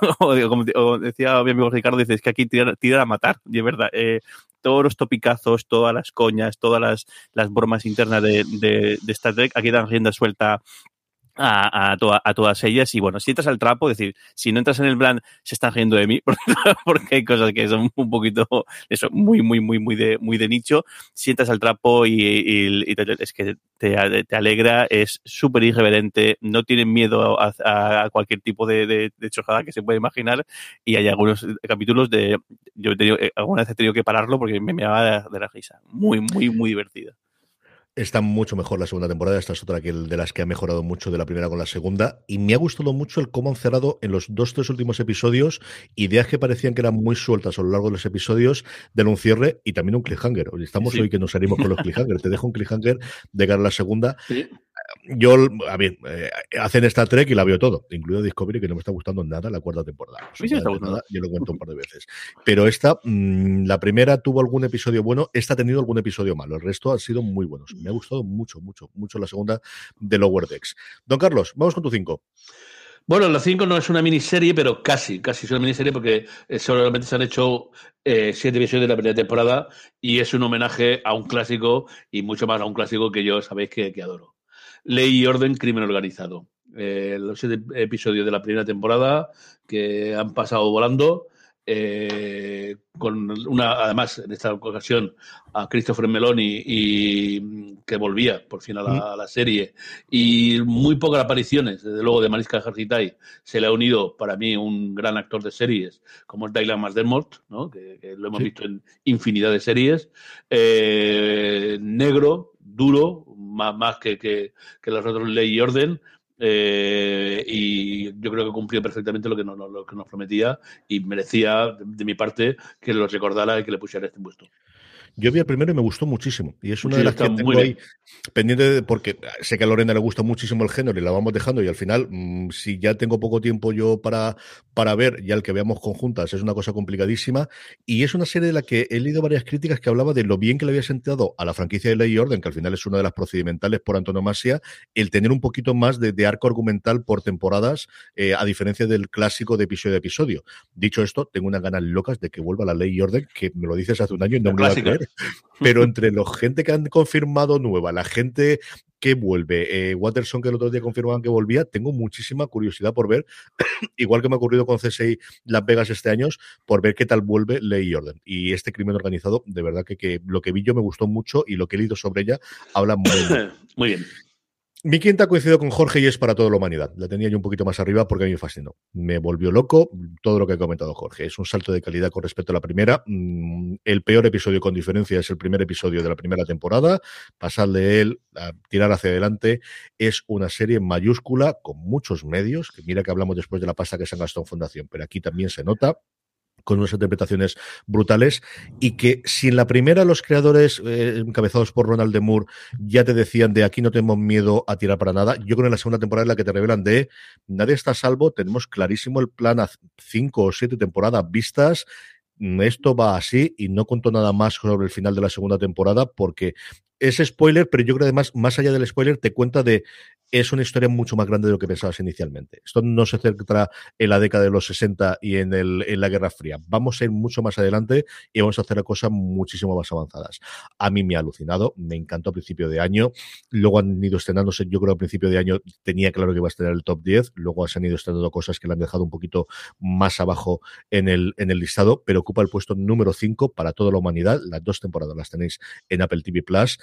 como, decía mi amigo Ricardo, dices que aquí tiran, tiran a matar, y es verdad. Eh, todos los topicazos, todas las coñas, todas las, las bromas internas de, de, de Star Trek, aquí dan rienda suelta a, a, a, todas ellas. Y bueno, si entras al trapo, es decir, si no entras en el plan, se están riendo de mí, *laughs* porque hay cosas que son un poquito, eso, muy, muy, muy, muy de, muy de nicho. Si entras al trapo y, y, y es que te, te, alegra, es súper irreverente, no tienen miedo a, cualquier tipo de, de, chojada que se pueda imaginar. Y hay algunos capítulos de, yo he tenido, alguna vez he tenido que pararlo porque me, me daba de, de la risa. Muy, muy, muy divertida. Está mucho mejor la segunda temporada. Esta es otra que de las que ha mejorado mucho de la primera con la segunda. Y me ha gustado mucho el cómo han cerrado en los dos, tres últimos episodios ideas que parecían que eran muy sueltas a lo largo de los episodios del un cierre y también un cliffhanger. Estamos sí. hoy que nos salimos con los *laughs* cliffhangers. Te dejo un cliffhanger de cara a la segunda. Sí yo, a ver, eh, hacen Star Trek y la veo todo, incluido Discovery, que no me está gustando nada la cuarta temporada. sí, sí nada, yo lo cuento un par de veces. Pero esta, mmm, la primera tuvo algún episodio bueno, esta ha tenido algún episodio malo. El resto han sido muy buenos. Me ha gustado mucho, mucho, mucho la segunda de Lower Decks. Don Carlos, vamos con tu 5. Bueno, la 5 no es una miniserie, pero casi, casi es una miniserie porque eh, solamente se han hecho eh, siete episodios de la primera temporada y es un homenaje a un clásico y mucho más a un clásico que yo sabéis que, que adoro. Ley y Orden, Crimen Organizado. Eh, los siete episodios de la primera temporada que han pasado volando. Eh, con una, además, en esta ocasión, a Christopher Meloni y que volvía por fin a la, a la, serie. Y muy pocas apariciones, desde luego de Mariska Hargitay. Se le ha unido para mí un gran actor de series como es Dylan McDermott, ¿no? que, que, lo hemos sí. visto en infinidad de series, eh, negro, duro, más, más que, que, que los otros Ley y Orden, eh, y yo creo que cumplió perfectamente lo que, nos, lo que nos prometía y merecía, de, de, mi parte, que lo recordara y que le pusiera este puesto. Yo vi el primero y me gustó muchísimo. Y es una sí, de las que tengo ahí pendiente de, porque sé que a Lorena le gusta muchísimo el género y la vamos dejando. Y al final, mmm, si ya tengo poco tiempo yo para, para ver, ya el que veamos conjuntas es una cosa complicadísima. Y es una serie de la que he leído varias críticas que hablaba de lo bien que le había sentado a la franquicia de Ley y Orden, que al final es una de las procedimentales por antonomasia, el tener un poquito más de, de de arco argumental por temporadas, eh, a diferencia del clásico de episodio a episodio. Dicho esto, tengo unas ganas locas de que vuelva la ley y orden, que me lo dices hace un año y no me lo voy a creer. Pero entre la gente que han confirmado nueva, la gente que vuelve, eh, Watterson que el otro día confirmaban que volvía, tengo muchísima curiosidad por ver, *coughs* igual que me ha ocurrido con CSI Las Vegas este año, por ver qué tal vuelve Ley y Orden. Y este crimen organizado, de verdad que, que lo que vi yo me gustó mucho y lo que he leído sobre ella habla muy *coughs* bien. Muy bien. Mi quinta coincido con Jorge y es para toda la humanidad. La tenía yo un poquito más arriba porque a mí me fascinó. Me volvió loco todo lo que ha comentado Jorge. Es un salto de calidad con respecto a la primera. Mm, el peor episodio con diferencia es el primer episodio de la primera temporada. Pasar de él a tirar hacia adelante es una serie mayúscula con muchos medios. Mira que hablamos después de la pasta que se han gastado en Fundación, pero aquí también se nota con unas interpretaciones brutales y que si en la primera los creadores eh, encabezados por Ronald de Moore ya te decían de aquí no tenemos miedo a tirar para nada, yo creo que en la segunda temporada es la que te revelan de nadie está a salvo, tenemos clarísimo el plan a cinco o siete temporadas vistas, esto va así y no cuento nada más sobre el final de la segunda temporada porque es spoiler, pero yo creo que además, más allá del spoiler, te cuenta de es una historia mucho más grande de lo que pensabas inicialmente. Esto no se centra en la década de los 60 y en, el, en la Guerra Fría. Vamos a ir mucho más adelante y vamos a hacer cosas muchísimo más avanzadas. A mí me ha alucinado, me encantó a principio de año. Luego han ido estrenándose, yo creo que a principio de año tenía claro que iba a estar el top 10. Luego se han ido estrenando cosas que le han dejado un poquito más abajo en el, en el listado, pero ocupa el puesto número 5 para toda la humanidad. Las dos temporadas las tenéis en Apple TV Plus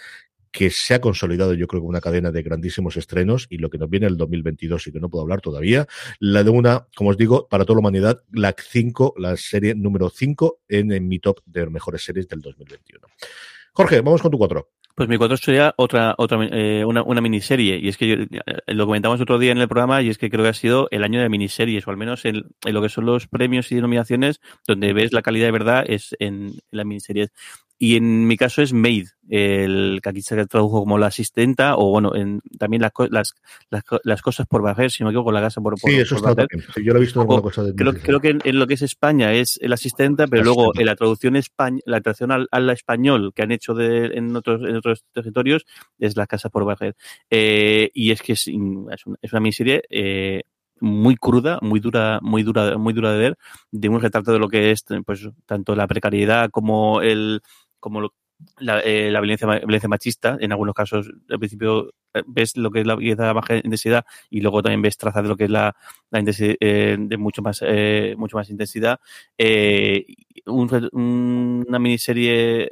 que se ha consolidado yo creo como una cadena de grandísimos estrenos y lo que nos viene el 2022 y que no puedo hablar todavía, la de una, como os digo, para toda la humanidad, la 5, la serie número 5 en, mi top de mejores series del 2021. Jorge, vamos con tu 4. Pues mi 4 sería otra, otra eh, una, una, miniserie. Y es que yo, eh, lo comentamos otro día en el programa y es que creo que ha sido el año de miniseries, o al menos en, lo que son los premios y denominaciones, donde ves la calidad de verdad es en, en las miniseries. Y en mi caso es Maid, el que aquí se tradujo como la asistenta, o bueno, en, también las, las, las, cosas por bajar, si no me equivoco, la casa por, por Sí, eso está también. yo lo he visto en alguna cosa de creo, creo que en, lo que es España es el asistente, pero luego en la traducción españ la traducción al, al, español que han hecho de, en, otros, en otros territorios es la casa por bajar. Eh, y es que es, es, una, es una miniserie eh, muy cruda, muy dura, muy dura, muy dura de ver, de un retrato de lo que es pues tanto la precariedad como el como la, eh, la violencia, violencia machista, en algunos casos, al principio eh, ves lo que es la belleza de baja intensidad y luego también ves trazas de lo que es la, intensidad eh, de mucho más eh, mucho más intensidad. Eh, un, una miniserie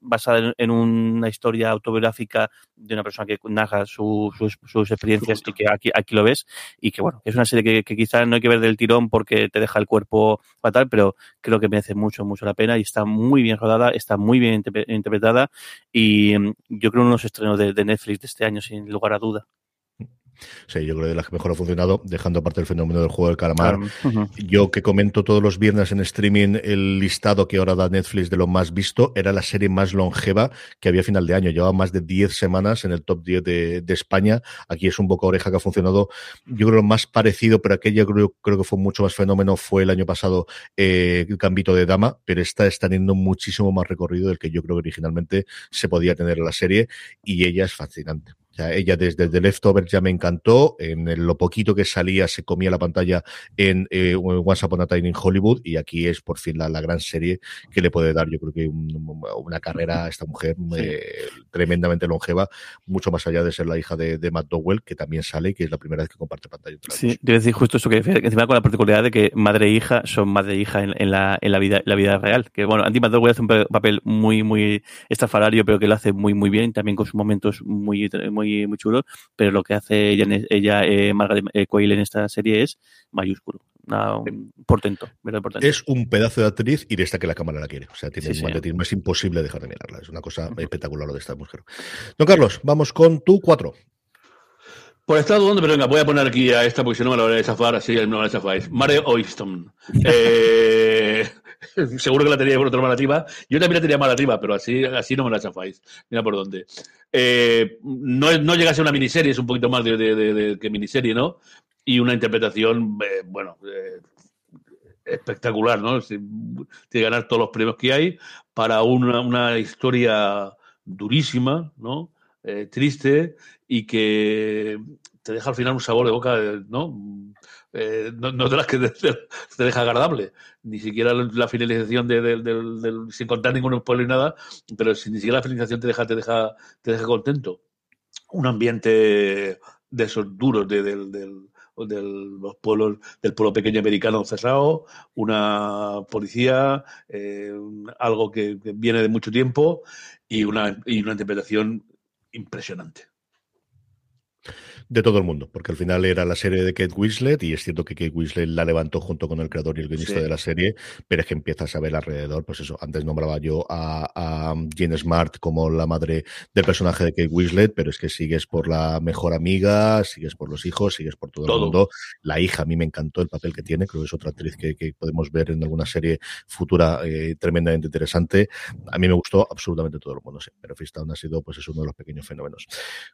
basada en, una historia autobiográfica de una persona que narra su, sus, sus, experiencias y que aquí, aquí lo ves y que bueno es una serie que, que quizás no hay que ver del tirón porque te deja el cuerpo fatal pero creo que merece mucho mucho la pena y está muy bien rodada está muy bien interpretada y mm, yo creo uno de los estrenos de, de Netflix de este año sin lugar a duda. Sí, yo creo que de las que mejor ha funcionado, dejando aparte el fenómeno del juego del calamar. Yo que comento todos los viernes en streaming el listado que ahora da Netflix de lo más visto, era la serie más longeva que había a final de año. Llevaba más de 10 semanas en el top 10 de, España. Aquí es un boca oreja que ha funcionado, yo creo, lo más parecido, pero aquella creo, creo que fue mucho más fenómeno, fue el año pasado eh, el Gambito de Dama, pero esta está teniendo muchísimo más recorrido del que yo creo que originalmente se podía tener en la serie y ella es fascinante. Sea, ella desde The Leftovers ya me encantó. En lo poquito que salía se comía la pantalla en eh, Once Upon a Time in Hollywood y aquí es por fin la, la gran serie que le puede dar, yo creo que una carrera a esta mujer *laughs* eh, tremendamente longeva, mucho más allá de ser la hija de, de, Matt Dowell, que también sale y que es la primera vez que comparte pantalla. Sí, quiero decir justo eso que encima con la particularidad de que madre e hija son madre e hija en, en, la, en la, vida, la vida real. Que bueno, Andy Matt Dowell hace un papel muy, muy estafalario, pero que lo hace muy, muy bien, también con sus momentos muy, muy muy, muy chulo, pero lo que hace ella, ella eh, Margaret eh, Quayle en esta serie es mayúsculo. Una, un portento, portento, Es un pedazo de actriz y de esta que la cámara la quiere. O sea, tiene sí, un es imposible dejar de mirarla. Es una cosa espectacular lo de esta mujer. Don Carlos, vamos con tu cuatro. Por estado donde, pero venga, voy a poner aquí a esta porque si no me la voy a zafar, así no me la zafáis. Mare Oyston. *laughs* Eh, *laughs* seguro que la tenía por otra narrativa. Yo también la tenía narrativa, pero así, así no me la zafáis. Mira por dónde. Eh, no, no llega a ser una miniserie, es un poquito más de, que miniserie, ¿no? Y una interpretación, eh, bueno, eh, espectacular, ¿no? Tiene que ganar todos los premios que hay para una, una historia durísima, ¿no? Triste y que te deja al final un sabor de boca, ¿no? Eh, no, no, de las que *laughs* te, deja agradable, ni siquiera la finalización de, de, de, sin contar ningún spoiler y nada, pero si ni siquiera la finalización te deja, te deja, te deja contento. Un ambiente de esos duros de, del, del, los pueblos del pueblo pequeño americano cerrado, una policía, eh, algo que, que, viene de mucho tiempo y una, y una interpretación impresionante de todo el mundo, porque al final era la serie de Kate Winslet y es cierto que Kate Winslet la levantó junto con el creador y el guionista sí. de la serie, pero es que empiezas a ver alrededor, pues eso, antes nombraba yo a, a Jane Smart como la madre del personaje de Kate Winslet, pero es que sigues por la mejor amiga, sigues por los hijos, sigues por todo, todo. el mundo. La hija, a mí me encantó el papel que tiene, creo que es otra actriz que, que podemos ver en alguna serie futura eh, tremendamente interesante. A mí me gustó absolutamente todo el mundo, sí, pero Fistown ha sido pues es uno de los pequeños fenómenos.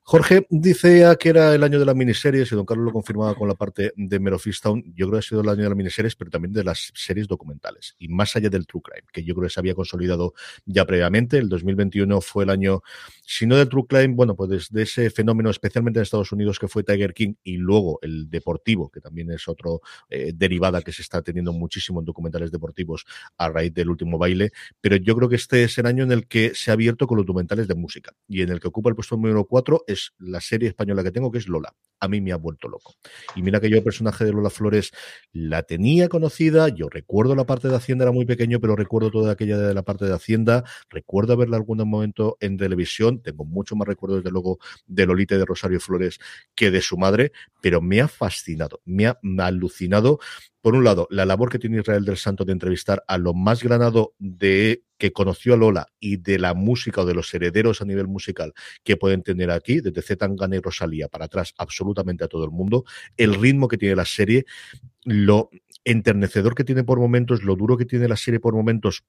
Jorge dice que era el año de las miniseries, y don Carlos lo confirmaba con la parte de Mero Fistown, yo creo que ha sido el año de las miniseries, pero también de las series documentales, y más allá del True Crime, que yo creo que se había consolidado ya previamente. El 2021 fue el año, si no del True Crime, bueno, pues desde ese fenómeno, especialmente en Estados Unidos, que fue Tiger King, y luego el deportivo, que también es otro eh, derivada que se está teniendo muchísimo en documentales deportivos a raíz del último baile, pero yo creo que este es el año en el que se ha abierto con los documentales de música, y en el que ocupa el puesto número 4 es la serie española que tengo, que es Lola a mí me ha vuelto loco. Y mira que yo el personaje de Lola Flores la tenía conocida, yo recuerdo la parte de Hacienda, era muy pequeño, pero recuerdo toda aquella de la parte de Hacienda, recuerdo verla algún momento en televisión, tengo mucho más recuerdos desde luego de Lolita y de Rosario Flores que de su madre, pero me ha fascinado, me ha alucinado. Por un lado, la labor que tiene Israel del Santo de entrevistar a lo más granado de que conoció a Lola y de la música o de los herederos a nivel musical que pueden tener aquí, desde Z Tangana y Rosalía para atrás, absolutamente a todo el mundo, el ritmo que tiene la serie, lo enternecedor que tiene por momentos, lo duro que tiene la serie por momentos,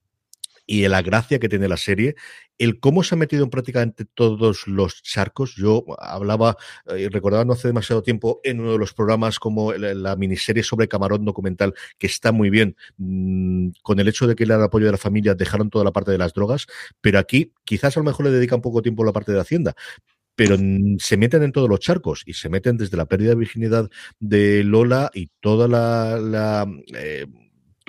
y la gracia que tiene la serie, el cómo se ha metido en prácticamente todos los charcos. Yo hablaba, eh, recordaba no hace demasiado tiempo en uno de los programas como la, la miniserie sobre Camarón documental, que está muy bien, mmm, con el hecho de que el apoyo de la familia dejaron toda la parte de las drogas, pero aquí quizás a lo mejor le dedican poco tiempo a la parte de Hacienda, pero se meten en todos los charcos y se meten desde la pérdida de virginidad de Lola y toda la, la eh,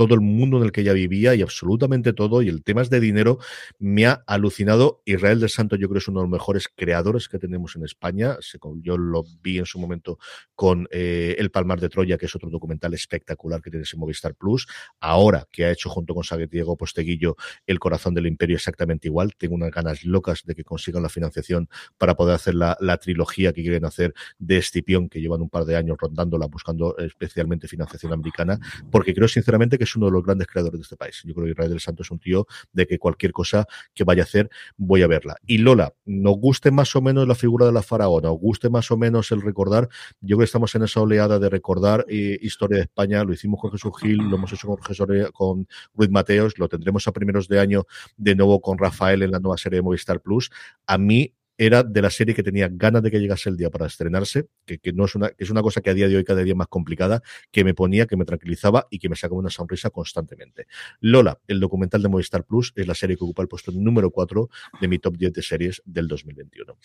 todo el mundo en el que ella vivía y absolutamente todo, y el tema es de dinero, me ha alucinado. Israel del Santo yo creo es uno de los mejores creadores que tenemos en España. Yo lo vi en su momento con eh, El Palmar de Troya, que es otro documental espectacular que tiene en Movistar Plus. Ahora que ha hecho junto con Diego Posteguillo El Corazón del Imperio exactamente igual. Tengo unas ganas locas de que consigan la financiación para poder hacer la, trilogía que quieren hacer de Escipión, que llevan un par de años rondándola, buscando especialmente financiación americana, porque creo sinceramente que es uno de los grandes creadores de este país. Yo creo que Israel del Santo es un tío de que cualquier cosa que vaya a hacer, voy a verla. Y Lola, nos guste más o menos la figura de la faraona, nos guste más o menos el recordar, yo creo que estamos en esa oleada de recordar eh, historia de España, lo hicimos con Jesús Gil, lo hemos hecho con, Jesús, con Ruiz Mateos, lo tendremos a primeros de año de nuevo con Rafael en la nueva serie de Movistar Plus. A mí era de la serie que tenía ganas de que llegase el día para estrenarse, que, que no es una, que es una cosa que a día de hoy cada día más complicada, que me ponía, que me tranquilizaba y que me sacaba una sonrisa constantemente. Lola, el documental de Movistar Plus, es la serie que ocupa el puesto número 4 de mi top 10 de series del 2021.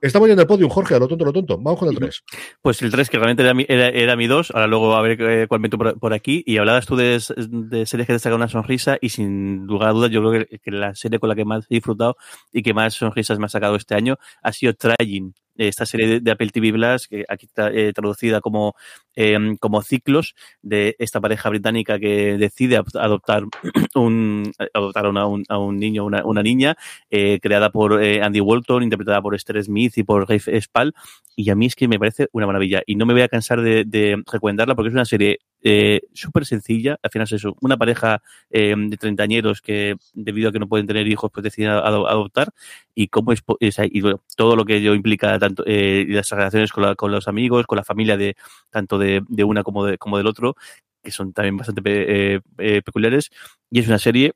Estamos ya en el podium, Jorge, a lo tonto, a lo tonto. Vamos con el 3. Pues el 3, que realmente era mi, era, era mi 2, ahora luego a ver eh, cuál meto por, por, aquí. Y hablabas tú de, de series que te sacan una sonrisa y sin lugar a dudas yo creo que, que la serie con la que más he disfrutado y que más sonrisas me ha sacado este año ha sido Trying, esta serie de, Apple TV Plus, que aquí está eh, traducida como, eh, como ciclos, de esta pareja británica que decide adoptar *clears throat* un, adoptar una, un, a un niño, una, una niña, eh, creada por eh, Andy Walton, interpretada por Esther Smith y por Rafe Spall, y a mí es que me parece una maravilla, y no me voy a cansar de recomendarla porque es una serie eh, súper sencilla, al final es eso, una pareja eh, de treintañeros que debido a que no pueden tener hijos pues deciden adoptar. Y cómo es, todo lo que ello implica tanto eh, las relaciones con, la, con, los amigos, con la familia de tanto de, una como, de, como del otro, que son también bastante pe, eh, peculiares. Y es una serie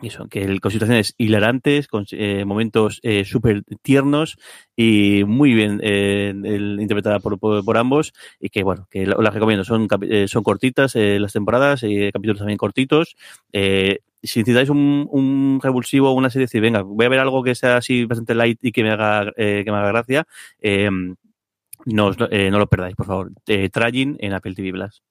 eso, que con situaciones hilarantes, con eh, momentos eh, súper tiernos y muy bien eh, el, interpretada por, por, ambos y que bueno, que las recomiendo, son, eh, son cortitas eh, las temporadas, y capítulos también cortitos. Si necesitáis un, un revulsivo, una serie, decir, venga, voy a ver algo que sea así bastante light y que me haga, que me haga gracia, eh, No, no lo perdáis, por favor. Tragin en Apple TV Plus.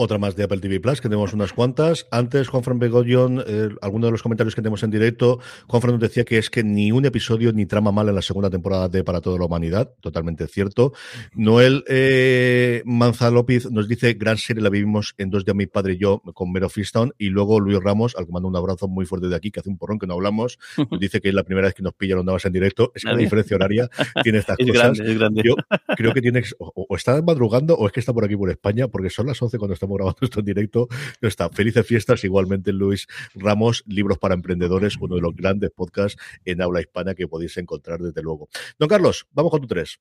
Otra más de Apple TV Plus, que tenemos unas cuantas. Antes, Juan Fran Begollón, eh, alguno de los comentarios que tenemos en directo, Juan Fran nos decía que es que ni un episodio ni trama mal en la segunda temporada de Para toda la humanidad. Totalmente cierto. Noel eh, Manzalópiz nos dice, gran serie la vivimos en dos días mi padre y yo con Mero Fistown. Y luego Luis Ramos, al que mando un abrazo muy fuerte de aquí, que hace un porrón que no hablamos, nos dice que es la primera vez que nos pillan ondas en directo. Es que la diferencia horaria tiene estas *laughs* Es cosas. grande, es grande. Yo creo que tiene o, o está madrugando o es que está por aquí por España, porque son las 11 cuando estamos grabando esto en directo. No está. Felices fiestas, igualmente Luis Ramos, Libros para Emprendedores, uno de los grandes podcasts en habla hispana que podéis encontrar desde luego. Don Carlos, vamos con tu tres.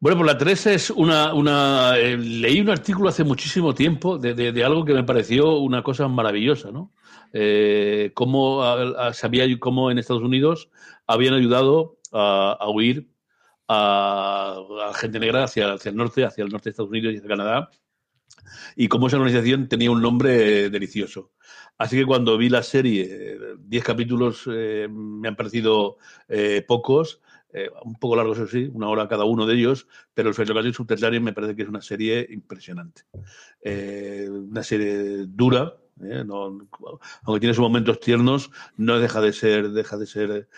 Bueno, pues la 3 es una... una eh, leí un artículo hace muchísimo tiempo de, de- algo que me pareció una cosa maravillosa, ¿no? Eh, cómo a- a- en Estados Unidos habían ayudado a, a huir a gente negra hacia, hacia el norte, hacia el norte de Estados Unidos y hacia Canadá, y cómo esa organización tenía un nombre delicioso. Así que cuando vi la serie, eh, 10 capítulos eh, me han parecido eh, pocos, eh, un poco largos, eso sí, una hora cada uno de ellos, pero el Ferrocarril Subterráneo me parece que es una serie impresionante. Una serie dura. No- aunque tiene sus momentos tiernos, no deja de ser, deja de ser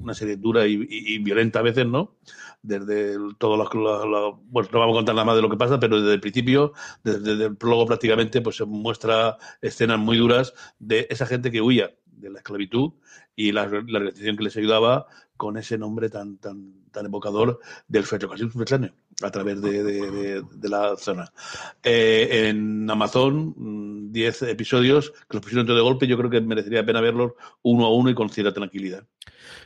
una serie dura y violenta a veces, ¿no? Desde el- todo lo, lo- lo- bueno, no vamos a contar nada más de lo que pasa, pero desde el principio, desde, el prólogo prácticamente, pues se muestra escenas muy duras de esa gente que huía de la esclavitud y la, la que les ayudaba con ese nombre tan, tan, tan evocador del ferrocarril subterráneo a través de, de- la zona. Eh, en Amazon, mm, 10 episodios que los pusieron todo de golpe, yo creo que merecería la pena verlos uno a uno y con cierta tranquilidad.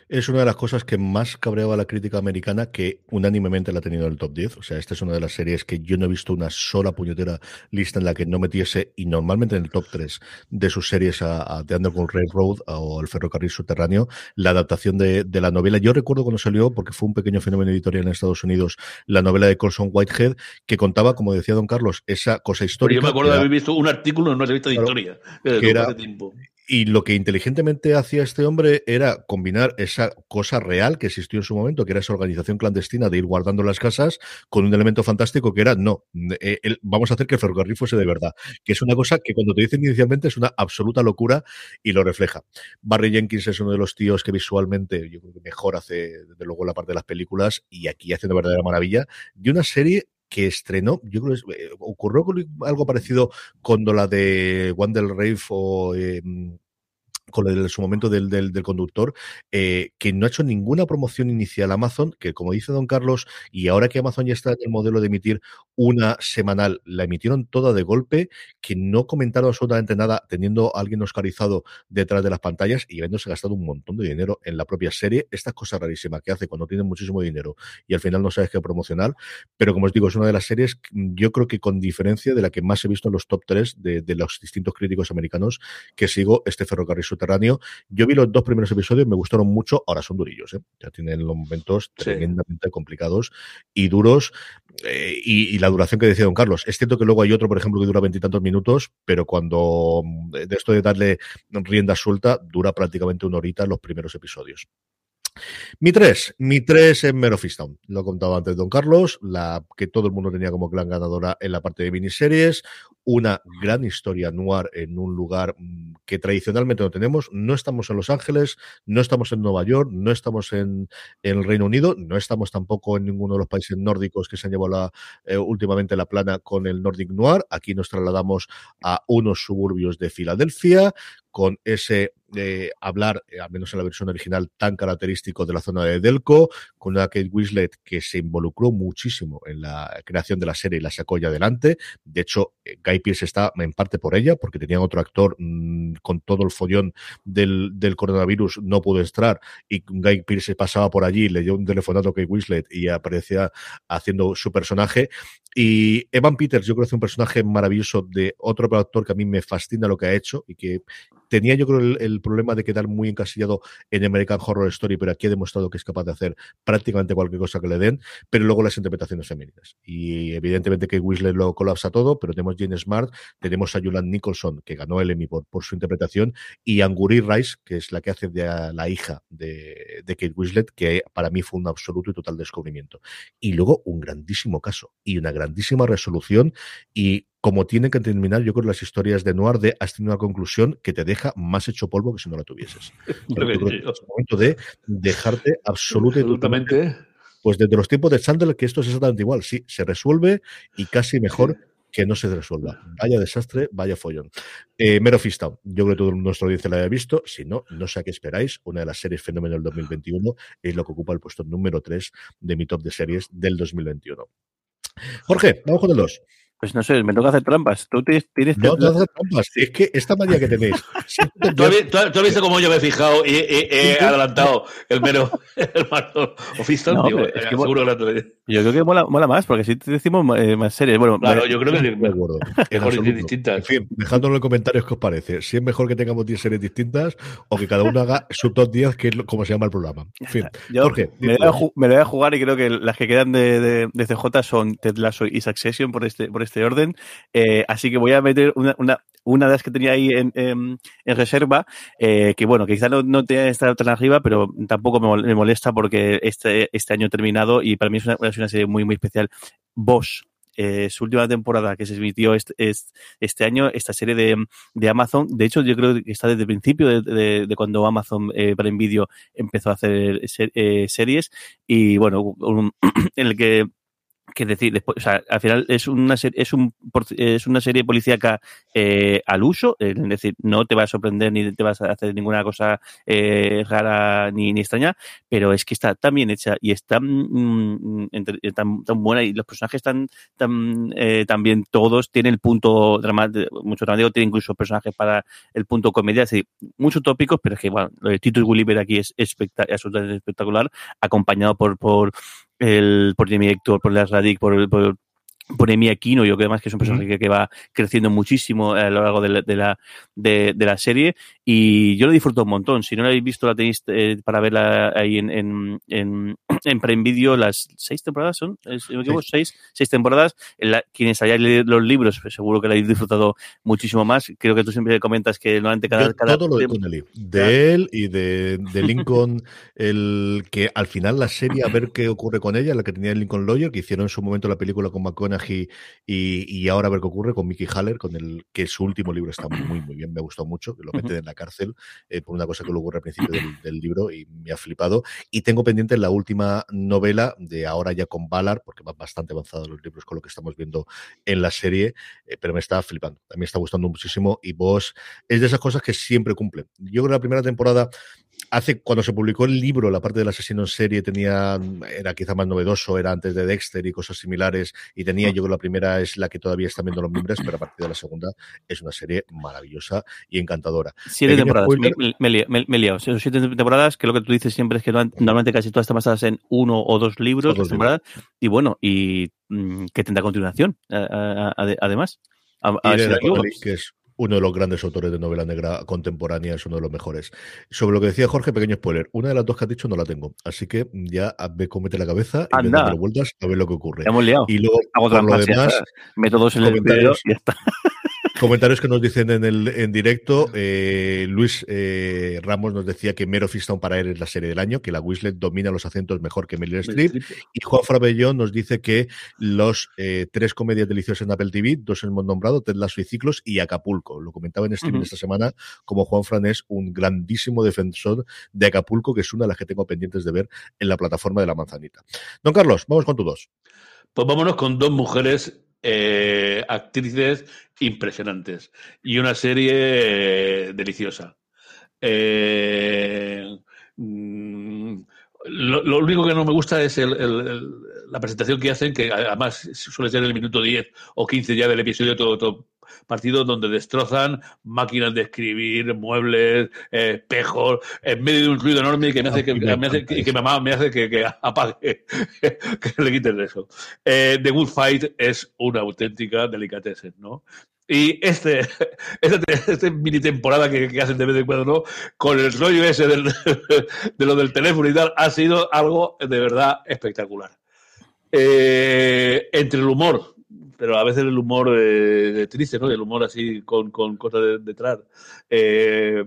Es una de las cosas que más cabreaba la crítica americana, que unánimemente la ha tenido en el top 10. O sea, esta es una de las series que yo no he visto una sola puñetera lista en la que no metiese, y normalmente en el top 3 de sus series a, a The Underground Railroad o El Ferrocarril Subterráneo, la adaptación de, de la novela. Yo recuerdo cuando salió, porque fue un pequeño fenómeno editorial en Estados Unidos, la novela de Colson Whitehead, que contaba, como decía don Carlos, esa cosa Pero histórica. yo me acuerdo de haber visto un artículo en una revista de Claro, historia, que era- tiempo. Y lo que inteligentemente hacía este hombre era combinar esa cosa real que existió en su momento, que era esa organización clandestina de ir guardando las casas, con un elemento fantástico que era, no, eh, vamos a hacer que el ferrocarril fuese de verdad, que es una cosa que cuando te dicen inicialmente es una absoluta locura y lo refleja. Barry Jenkins es uno de los tíos que visualmente, yo creo que mejor hace, desde luego, la parte de las películas y aquí hace una verdadera maravilla, de una serie que estrenó, yo creo que eh, ocurrió con algo parecido cuando la de Wandel Rave o eh, con el, su momento del, del, conductor, eh, que no ha hecho ninguna promoción inicial Amazon, que como dice don Carlos, y ahora que Amazon ya está en el modelo de emitir una semanal, la emitieron toda de golpe, que no comentaron absolutamente nada, teniendo a alguien oscarizado detrás de las pantallas y habiéndose gastado un montón de dinero en la propia serie. Estas cosas rarísimas que hace cuando tienen muchísimo dinero y al final no sabes qué promocionar, pero como os digo, es una de las series, yo creo que con diferencia de la que más he visto en los top 3 de, de los distintos críticos americanos que sigo este ferrocarril subterráneo. Yo vi los dos primeros episodios, me gustaron mucho, ahora son durillos, ¿eh? ya tienen los momentos Sí. tremendamente complicados y duros. eh, y, y la duración que decía don Carlos. Es cierto que luego hay otro, por ejemplo, que dura veintitantos minutos, pero cuando mm, de esto de darle rienda suelta, dura prácticamente una horita los primeros episodios. Mi 3, mi 3 es Mero Fistown. Lo contaba antes Don Carlos, la que todo el mundo tenía como gran ganadora en la parte de miniseries, una gran historia noir en un lugar mm, que tradicionalmente no tenemos. No estamos en Los Ángeles, no estamos en Nueva York, no estamos en, en el Reino Unido, no estamos tampoco en ninguno de los países nórdicos que se han llevado la, eh, últimamente la plana con el Nordic Noir. Aquí nos trasladamos a unos suburbios de Filadelfia con ese eh, hablar, eh, al menos en la versión original, tan característico de la zona de Delco, con una Kate Winslet que se involucró muchísimo en la creación de la serie y la sacó ya adelante. De hecho, eh, Guy Pearce está en parte por ella, porque tenían otro actor mmm, con todo el follón del, del, coronavirus, no pudo entrar, y Guy Pearce pasaba por allí, le dio un telefonato a Kate Winslet y aparecía haciendo su personaje. Y Evan Peters, yo creo que es un personaje maravilloso de otro actor que a mí me fascina lo que ha hecho y que Tenía yo creo el, problema de quedar muy encasillado en American Horror Story, pero aquí ha demostrado que es capaz de hacer prácticamente cualquier cosa que le den, pero luego las interpretaciones femeninas. Y evidentemente que Whistler lo colapsa todo, pero tenemos Jane Smart, tenemos a Julian Nicholson, que ganó el Emmy por, su interpretación, y Anguri Rice, que es la que hace de la hija de, de Kate Winslet, que para mí fue un absoluto y total descubrimiento. Y luego un grandísimo caso y una grandísima resolución y como tienen que terminar, yo creo, las historias de Noir de has tenido una conclusión que te deja más hecho polvo que si no la tuvieses. *laughs* es el momento de dejarte absolutamente, pues desde los tiempos de Chandler, que esto es exactamente igual, sí, se resuelve y casi mejor que no se resuelva. Vaya desastre, vaya follón. Eh, Mero Fistown, yo creo que todo nuestro audiencia la haya visto. Si no, no sé a qué esperáis. Una de las series fenómeno del 2021 es lo que ocupa el puesto número 3 de mi top de series del 2021. Jorge, vamos con el 2. Pues no sé, me toca hacer trampas. Tú tienes, tienes no, no hacer trampas. Es que esta manía que tenéis. *laughs* ¿Tú, has, ¿Tú, has, visto cómo yo me he fijado y he, adelantado el mero *laughs* el marzo o no, tío, es que seguro que Yo creo que mola, mola, más, porque si te decimos eh, más series. Bueno, claro, yo creo que es mejor distintas. En fin, dejadnos en los comentarios qué os parece. Si es mejor que tengamos 10 series distintas o que cada uno haga su top 10, que es como se llama el programa. En fin, yo Jorge. Me lo, voy a, me lo voy a jugar y creo que las que quedan de, de, de CJ son Ted Lasso y Succession por este, por este orden. Eh, así que voy a meter una, una, una de las que tenía ahí en, en, reserva, eh, que bueno, que quizá no, no tenía esta alternativa, pero tampoco me molesta porque este, este año terminado y para mí es una, es una serie muy, muy especial. Bosch, eh, su última temporada que se emitió este, este año, esta serie de, de, Amazon. De hecho, yo creo que está desde el principio de, de, cuando Amazon eh, Prime Video empezó a hacer ser, series y bueno, *clears throat* en el que que decir, después, o sea, al final es una serie, es un es una serie policíaca eh, al uso, es decir, no te va a sorprender ni te vas a hacer ninguna cosa eh, rara ni, ni, extraña, pero es que está tan bien hecha y está mm, entre, tan, tan, buena y los personajes están tan, eh, también todos tienen el punto dramático, mucho dramático, tiene incluso personajes para el punto comedia, es decir, muchos tópicos, pero es que bueno, lo de Tito y Gulliver aquí es espectacular, absolutamente espectacular, acompañado por, por el, por Jimmy Hector, por Las Radic, por, por, por Emi Aquino, yo creo además que es un personaje que, que, va creciendo muchísimo a lo largo de la, de la, de, de, la serie y yo lo disfruto un montón. Si no la habéis visto, la tenéis eh, para verla ahí en, en, en, en Prime Video. Las seis temporadas son, si me equivoco, sí. seis, seis temporadas. La, quienes hayáis leído los libros, pues seguro que la habéis disfrutado muchísimo más. Creo que tú siempre comentas que normalmente cada. Yo cada todo lo de Connelly, de él y de, de Lincoln, el que al final la serie, a ver qué ocurre con ella, la que tenía el Lincoln Lawyer, que hicieron en su momento la película con McConaughey y, y, ahora a ver qué ocurre con Mickey Haller, con el que su último libro está muy, muy bien, me ha gustado mucho, que lo meten en la cárcel eh, por una cosa que le ocurre al principio del, del, libro y me ha flipado. Y tengo pendiente la última novela de ahora ya con Ballard, porque van bastante avanzados los libros con lo que estamos viendo en la serie, eh, pero me está flipando. A mí me está gustando muchísimo y vos es de esas cosas que siempre cumplen. Yo creo que la primera temporada hace cuando se publicó el libro, la parte del asesino en serie tenía era quizá más novedoso, era antes de Dexter y cosas similares y tenía yo creo que la primera es la que todavía están viendo los miembros, pero a partir de la segunda es una serie maravillosa y encantadora. Siete Pequeño temporadas, spoiler, me, me, me, me he liado. Son siete temporadas que lo que tú dices siempre es que normalmente casi todas están basadas en uno o dos libros, o dos temporadas, y bueno, y mmm, que tendrá continuación, a, a, a, además. A, que es uno de los grandes autores de novela negra contemporánea, es uno de los mejores. Sobre lo que decía Jorge, pequeño spoiler, una de las dos que has dicho no la tengo, así que ya ve cómo mete la cabeza y ve dándole vueltas a ver lo que ocurre. Hemos liado. Y luego, Hago por lo demás, métodos en el y ya está. Comentarios que nos dicen en el en directo. Eh, Luis eh, Ramos nos decía que Mero Fistown para él es la serie del año, que la Wislet domina los acentos mejor que Meryl Streep. Y Juan Frabellón nos dice que los eh, tres comedias deliciosas en Apple TV, dos hemos nombrado, Ted Lasso y Ciclos y Acapulco. Lo comentaba en streaming uh -huh. esta semana, como Juan Fran es un grandísimo defensor de Acapulco, que es una de las que tengo pendientes de ver en la plataforma de la manzanita. Don Carlos, vamos con tu dos. Pues vámonos con dos mujeres eh, actrices impresionantes y una serie eh, deliciosa. Eh, mm, lo, único que no me gusta es el, la presentación que hacen, que además suele ser el minuto 10 o 15 ya del episodio todo partido donde destrozan máquinas de escribir, muebles, eh, espejos, en medio de un ruido enorme que me hace que, me hace, que, que mamá me hace que, que apague, *laughs* que le quiten eso. Eh, The Good Fight es una auténtica delicatessen, ¿no? Y este, *laughs* este, este mini temporada que, que, hacen de vez en cuando, ¿no? Con el rollo ese del, *laughs* de lo del teléfono y tal, ha sido algo de verdad espectacular. Eh, entre el humor, pero a veces el humor eh, triste, ¿no? El humor así con, con cosas detrás. Eh,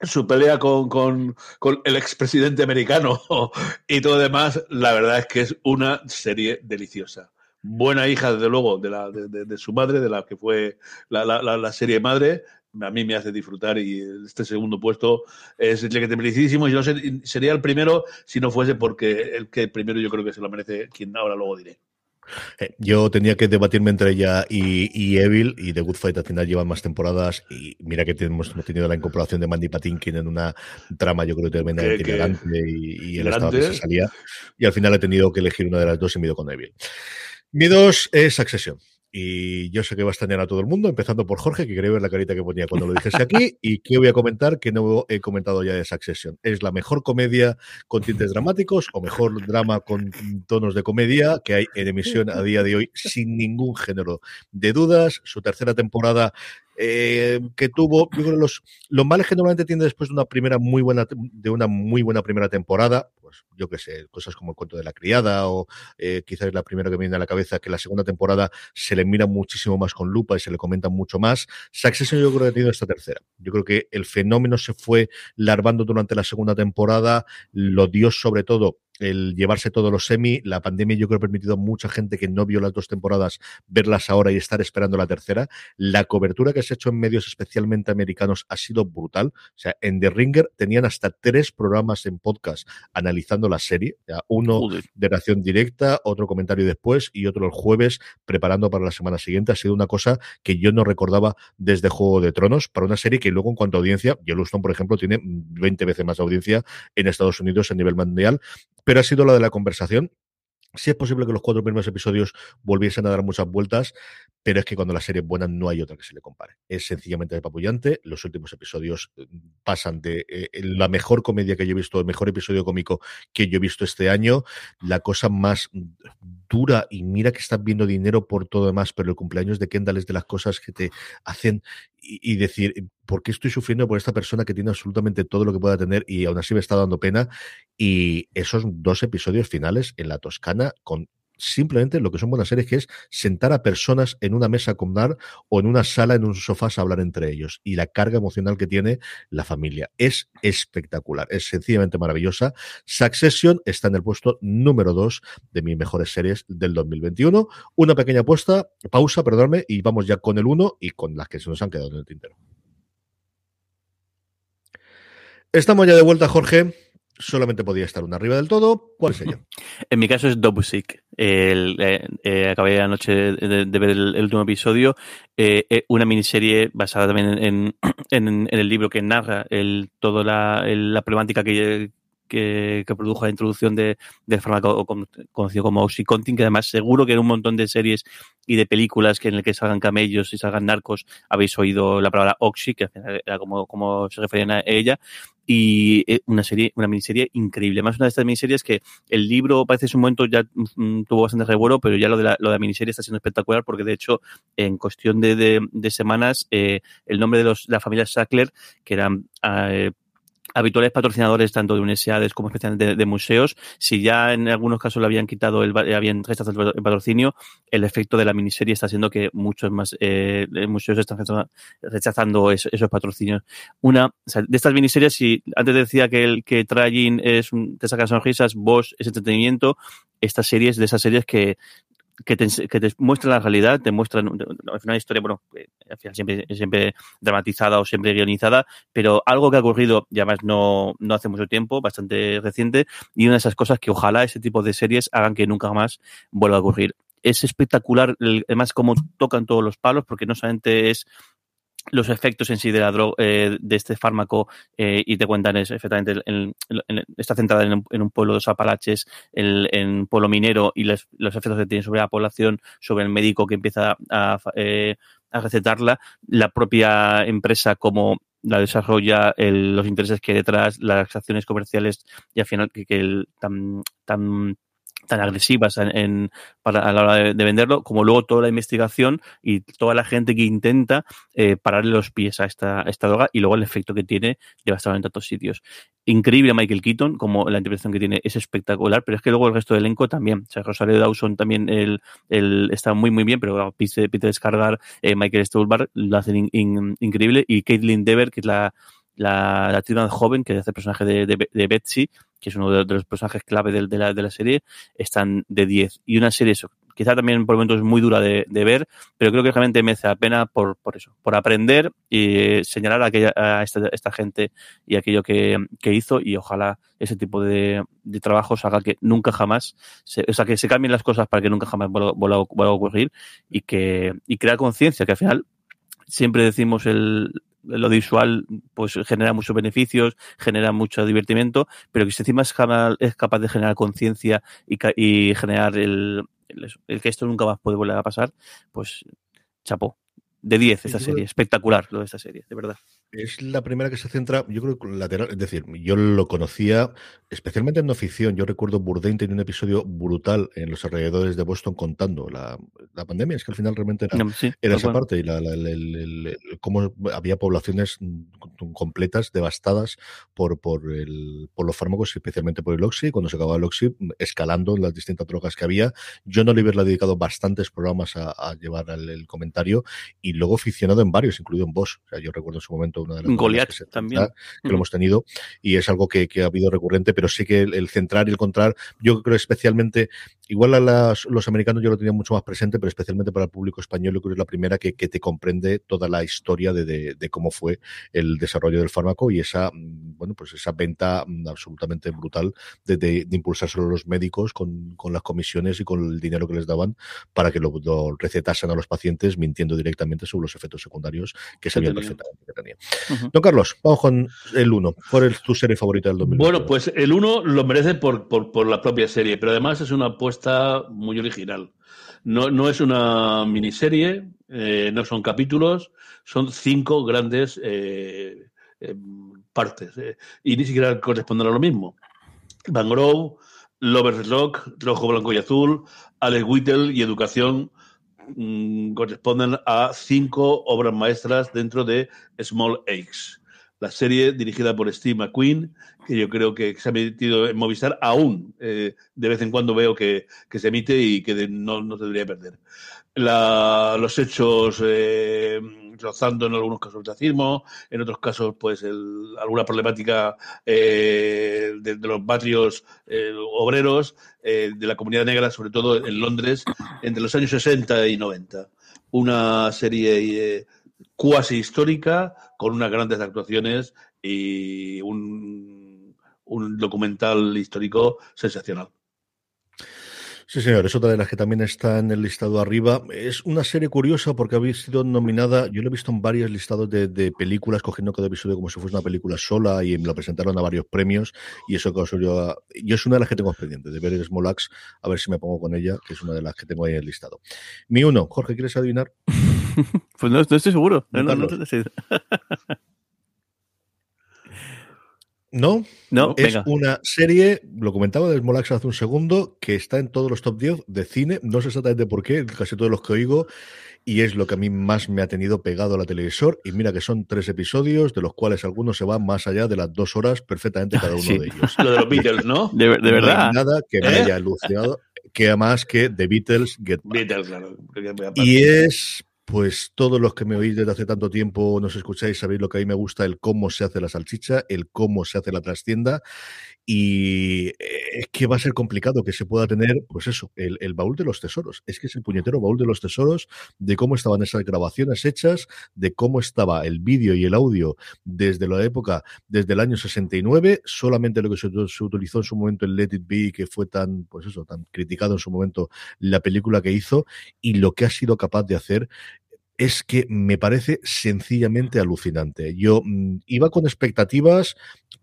su pelea con, con, con, el expresidente americano *laughs* y todo demás, la verdad es que es una serie deliciosa. Buena hija, desde luego, de, de, de, de su madre, de la que fue la, serie madre. A mí me hace disfrutar y este segundo puesto es merecidísimo. Yo sería el primero si no fuese porque el que primero yo creo que se lo merece quien ahora luego diré. Eh, yo tenía que debatirme entre ella y, y, Evil y The Good Fight al final llevan más temporadas y mira que tenemos, hemos tenido la incorporación de Mandy Patinkin en una trama yo creo tremendamente elegante y, y el estado que se salía y al final he tenido que elegir una de las dos y me he ido con Evil. Mi dos es Succession. Y yo sé que va a extrañar a todo el mundo, empezando por Jorge, que quería ver la carita que ponía cuando lo dijese aquí. *laughs* ¿Y qué voy a comentar? Que no he comentado ya de Succession. ¿Es la mejor comedia con tintes dramáticos o mejor drama con tonos de comedia que hay en emisión a día de hoy, sin ningún género de dudas? Su tercera temporada eh, que tuvo, yo creo los, los males que normalmente tiene después de una primera muy buena, de una muy buena primera temporada, pues yo qué sé, cosas como el cuento de la criada o eh, quizás la primera que me viene a la cabeza, que la segunda temporada se le mira muchísimo más con lupa y se le comenta mucho más. Succession yo creo que ha tenido esta tercera. Yo creo que el fenómeno se fue larvando durante la segunda temporada, lo dio sobre todo el llevarse todos los semi. La pandemia yo creo ha permitido a mucha gente que no vio las dos temporadas verlas ahora y estar esperando la tercera. La cobertura que se ha hecho en medios especialmente americanos ha sido brutal. O sea, en The Ringer tenían hasta tres programas en podcast analizando la serie. Uno Joder. de reacción directa, otro comentario después y otro el jueves preparando para la semana siguiente. Ha sido una cosa que yo no recordaba desde Juego de Tronos para una serie que luego en cuanto a audiencia, Yellowstone, por ejemplo, tiene 20 veces más audiencia en Estados Unidos a nivel mundial pero ha sido la de la conversación. Sí es posible que los cuatro primeros episodios volviesen a dar muchas vueltas, pero es que cuando la serie es buena no hay otra que se le compare. Es sencillamente despapullante. Los últimos episodios pasan de eh, la mejor comedia que yo he visto, el mejor episodio cómico que yo he visto este año, la cosa más dura y mira que estás viendo dinero por todo demás, pero el cumpleaños de Kendall es de las cosas que te hacen y, decir, ¿por qué estoy sufriendo por esta persona que tiene absolutamente todo lo que pueda tener y aún así me está dando pena? Y esos dos episodios finales en la Toscana con simplemente lo que son buenas series, que es sentar a personas en una mesa a comer o en una sala, en un sofá a hablar entre ellos. Y la carga emocional que tiene la familia es espectacular, es sencillamente maravillosa. Succession está en el puesto número dos de mis mejores series del 2021. Una pequeña apuesta, pausa, perdóname, y vamos ya con el uno y con las que se nos han quedado en el tintero. Estamos ya de vuelta, Jorge solamente podía estar una arriba del todo. ¿Cuál es *laughs* ella? en mi caso es Dobusik. El, eh, eh, acabé anoche de, de ver el, último episodio. Eh, una miniserie basada también en, en, en, el libro que narra el, toda la, la problemática que, que, produjo la introducción de, del fármaco conocido como Oxycontin, que además seguro que en un montón de series y de películas que en el que salgan camellos y salgan narcos habéis oído la palabra Oxy, que era como, como se referían a ella, y una serie, una miniserie increíble. Más una de estas miniseries que el libro parece en su momento ya mm, tuvo bastante revuelo, pero ya lo de la, lo de la miniserie está siendo espectacular porque de hecho en cuestión de, de, semanas eh, el nombre de los, la familia Sackler, que eran eh, habituales patrocinadores tanto de universidades como especialmente de, museos, si ya en algunos casos le habían quitado el, habían rechazado el patrocinio, el efecto de la miniserie está haciendo que muchos más eh, museos están rechazando esos, patrocinios. Una, o sea, de estas miniseries, si antes decía que el que Tragin es un, te saca sonrisas, vos es entretenimiento, estas series de esas series que que te, que te la realidad, te muestran una historia, bueno, al final siempre, siempre dramatizada o siempre guionizada, pero algo que ha ocurrido, ya más no, no hace mucho tiempo, bastante reciente, y una de esas cosas que ojalá ese tipo de series hagan que nunca más vuelva a ocurrir. Es espectacular, además, cómo tocan todos los palos, porque no solamente es los efectos en sí de la droga, eh, de este fármaco, eh, y te cuentan es, efectivamente, en, en, está centrada en en un, pueblo de los Apalaches, en, un pueblo minero, y les, los efectos que tiene sobre la población, sobre el médico que empieza a, eh, a recetarla, la propia empresa como la desarrolla, el, los intereses que hay detrás, las acciones comerciales, y al final que, que el, tan, tan tan agresivas en, en- para, a la hora de, de venderlo, como luego toda la investigación y toda la gente que intenta eh, pararle los pies a esta, esta droga y luego el efecto que tiene devastador en tantos sitios. Increíble Michael Keaton, como la interpretación que tiene es espectacular, pero es que luego el resto del elenco también. O sea, Rosario Dawson también el, el, está muy, muy bien, pero claro, Peter, Skargar, eh, Michael Stuhlbarg lo hacen in- increíble y Caitlin Dever, que es la, la, la más joven que hace el personaje de, de, Betsy, que es uno de, los personajes clave de, la, de la serie, están de 10. Y una serie, eso, quizá también por momentos muy dura de, de ver, pero creo que realmente merece la pena por, por eso, por aprender y eh, señalar a, aquella, a esta, esta gente y aquello que, que hizo y ojalá ese tipo de, de trabajos haga que nunca jamás, se, o sea, que se cambien las cosas para que nunca jamás vuelva, vuelva, vuelva a ocurrir y que y crear conciencia, que al final siempre decimos el lo visual pues genera muchos beneficios, genera mucho divertimento, pero que si encima es, capaz de generar conciencia y, y generar el, el, que esto nunca más puede volver a pasar, pues chapó. De 10 esta serie, espectacular lo de esta serie, de verdad. Es la primera que se centra, yo creo, que lateral. Es decir, yo lo conocía especialmente en no ficción. Yo recuerdo Bourdain tenía un episodio brutal en los alrededores de Boston contando la, la pandemia. Es que al final realmente era, No, sí, era tal esa parte y la, cómo había poblaciones completas devastadas por, por, el, por los fármacos, especialmente por el Oxy. Cuando se acababa el Oxy, escalando las distintas drogas que había. Yo no le hubiera dedicado bastantes programas a, a llevar el, el comentario y luego ficcionado en varios, incluido en Bosch. O sea, yo recuerdo en su momento una de las novelas Goliath que también. que lo Mm. hemos tenido y es algo que, que ha habido recurrente, pero sí que el, el centrar y el contrar, yo creo especialmente, igual a las- los americanos yo lo tenía mucho más presente, pero especialmente para el público español, yo creo que es la primera que, que te comprende toda la historia de, de- de cómo fue el desarrollo del fármaco y esa, mm, bueno, pues esa venta mm, absolutamente brutal de, de, de impulsárselo a los médicos con, con las comisiones y con el dinero que les daban para que lo, lo recetasen a los pacientes mintiendo directamente sobre los efectos secundarios que sabían perfectamente que Don Carlos, vamos con el 1. ¿Cuál es tu serie favorita del 2020? Bueno, pues el 1 lo merece por, por, por la propia serie, pero además es una apuesta muy original. No, no es una miniserie, eh, no son capítulos, son cinco grandes eh, eh, partes eh, y ni siquiera corresponden a lo mismo. Van Grove, Lovers Rock, Rojo, Blanco y Azul, Alex Whittle y Educación mm, corresponden a cinco obras maestras dentro de Small Aches. La serie dirigida por Steve McQueen, que yo creo que se ha emitido en Movistar aún. eh, de vez en cuando veo que, que se emite y que no, no debería perder. Los hechos eh, rozando en algunos casos el racismo, en otros casos pues el- alguna problemática eh, de, los barrios eh, obreros eh, de la comunidad negra, sobre todo en Londres, entre los años 60 y 90. Una serie eh, cuasi histórica con unas grandes actuaciones y un documental histórico sensacional. Sí, señor, es otra de las que también está en el listado arriba. Es una serie curiosa porque había sido nominada, yo lo he visto en varios listados de, de películas, cogiendo cada episodio como si fuese una película sola y me lo presentaron a varios premios y eso causó yo, yo es una de las que tengo pendiente, de ver Axe, a ver si me pongo con ella, que es una de las que tengo ahí en el listado. Mi uno, Jorge, ¿quieres adivinar? *laughs* Pues no, no estoy seguro. No, no, no. *laughs* No, No, es venga. una serie, lo comentaba de Small Axe hace un segundo, que está en todos los top 10 de cine, no sé exactamente por qué, casi todos los que oigo, y es lo que a mí más me ha tenido pegado a la televisor, y mira que son tres episodios, de los cuales algunos se van más allá de las dos horas perfectamente cada *laughs* uno Sí. de ellos. Lo de los Beatles, ¿no? De, de No hay verdad. nada que me ¿Eh? haya alucinado, que más que The Beatles Get Back. Beatles, claro. porque voy a Y es, pues, todos los que me oís desde hace tanto tiempo, nos escucháis, sabéis lo que a mí me gusta, el cómo se hace la salchicha, el cómo se hace la trastienda. Y eh, es que va a ser complicado que se pueda tener, pues eso, el, baúl de los tesoros. Es que es el puñetero baúl de los tesoros de cómo estaban esas grabaciones hechas, de cómo estaba el vídeo y el audio desde la época, desde el año 69, solamente lo que se, se utilizó en su momento en Let It Be, que fue tan, pues eso, tan criticado en su momento la película que hizo y lo que ha sido capaz de hacer es que me parece sencillamente alucinante. Yo mm, iba con expectativas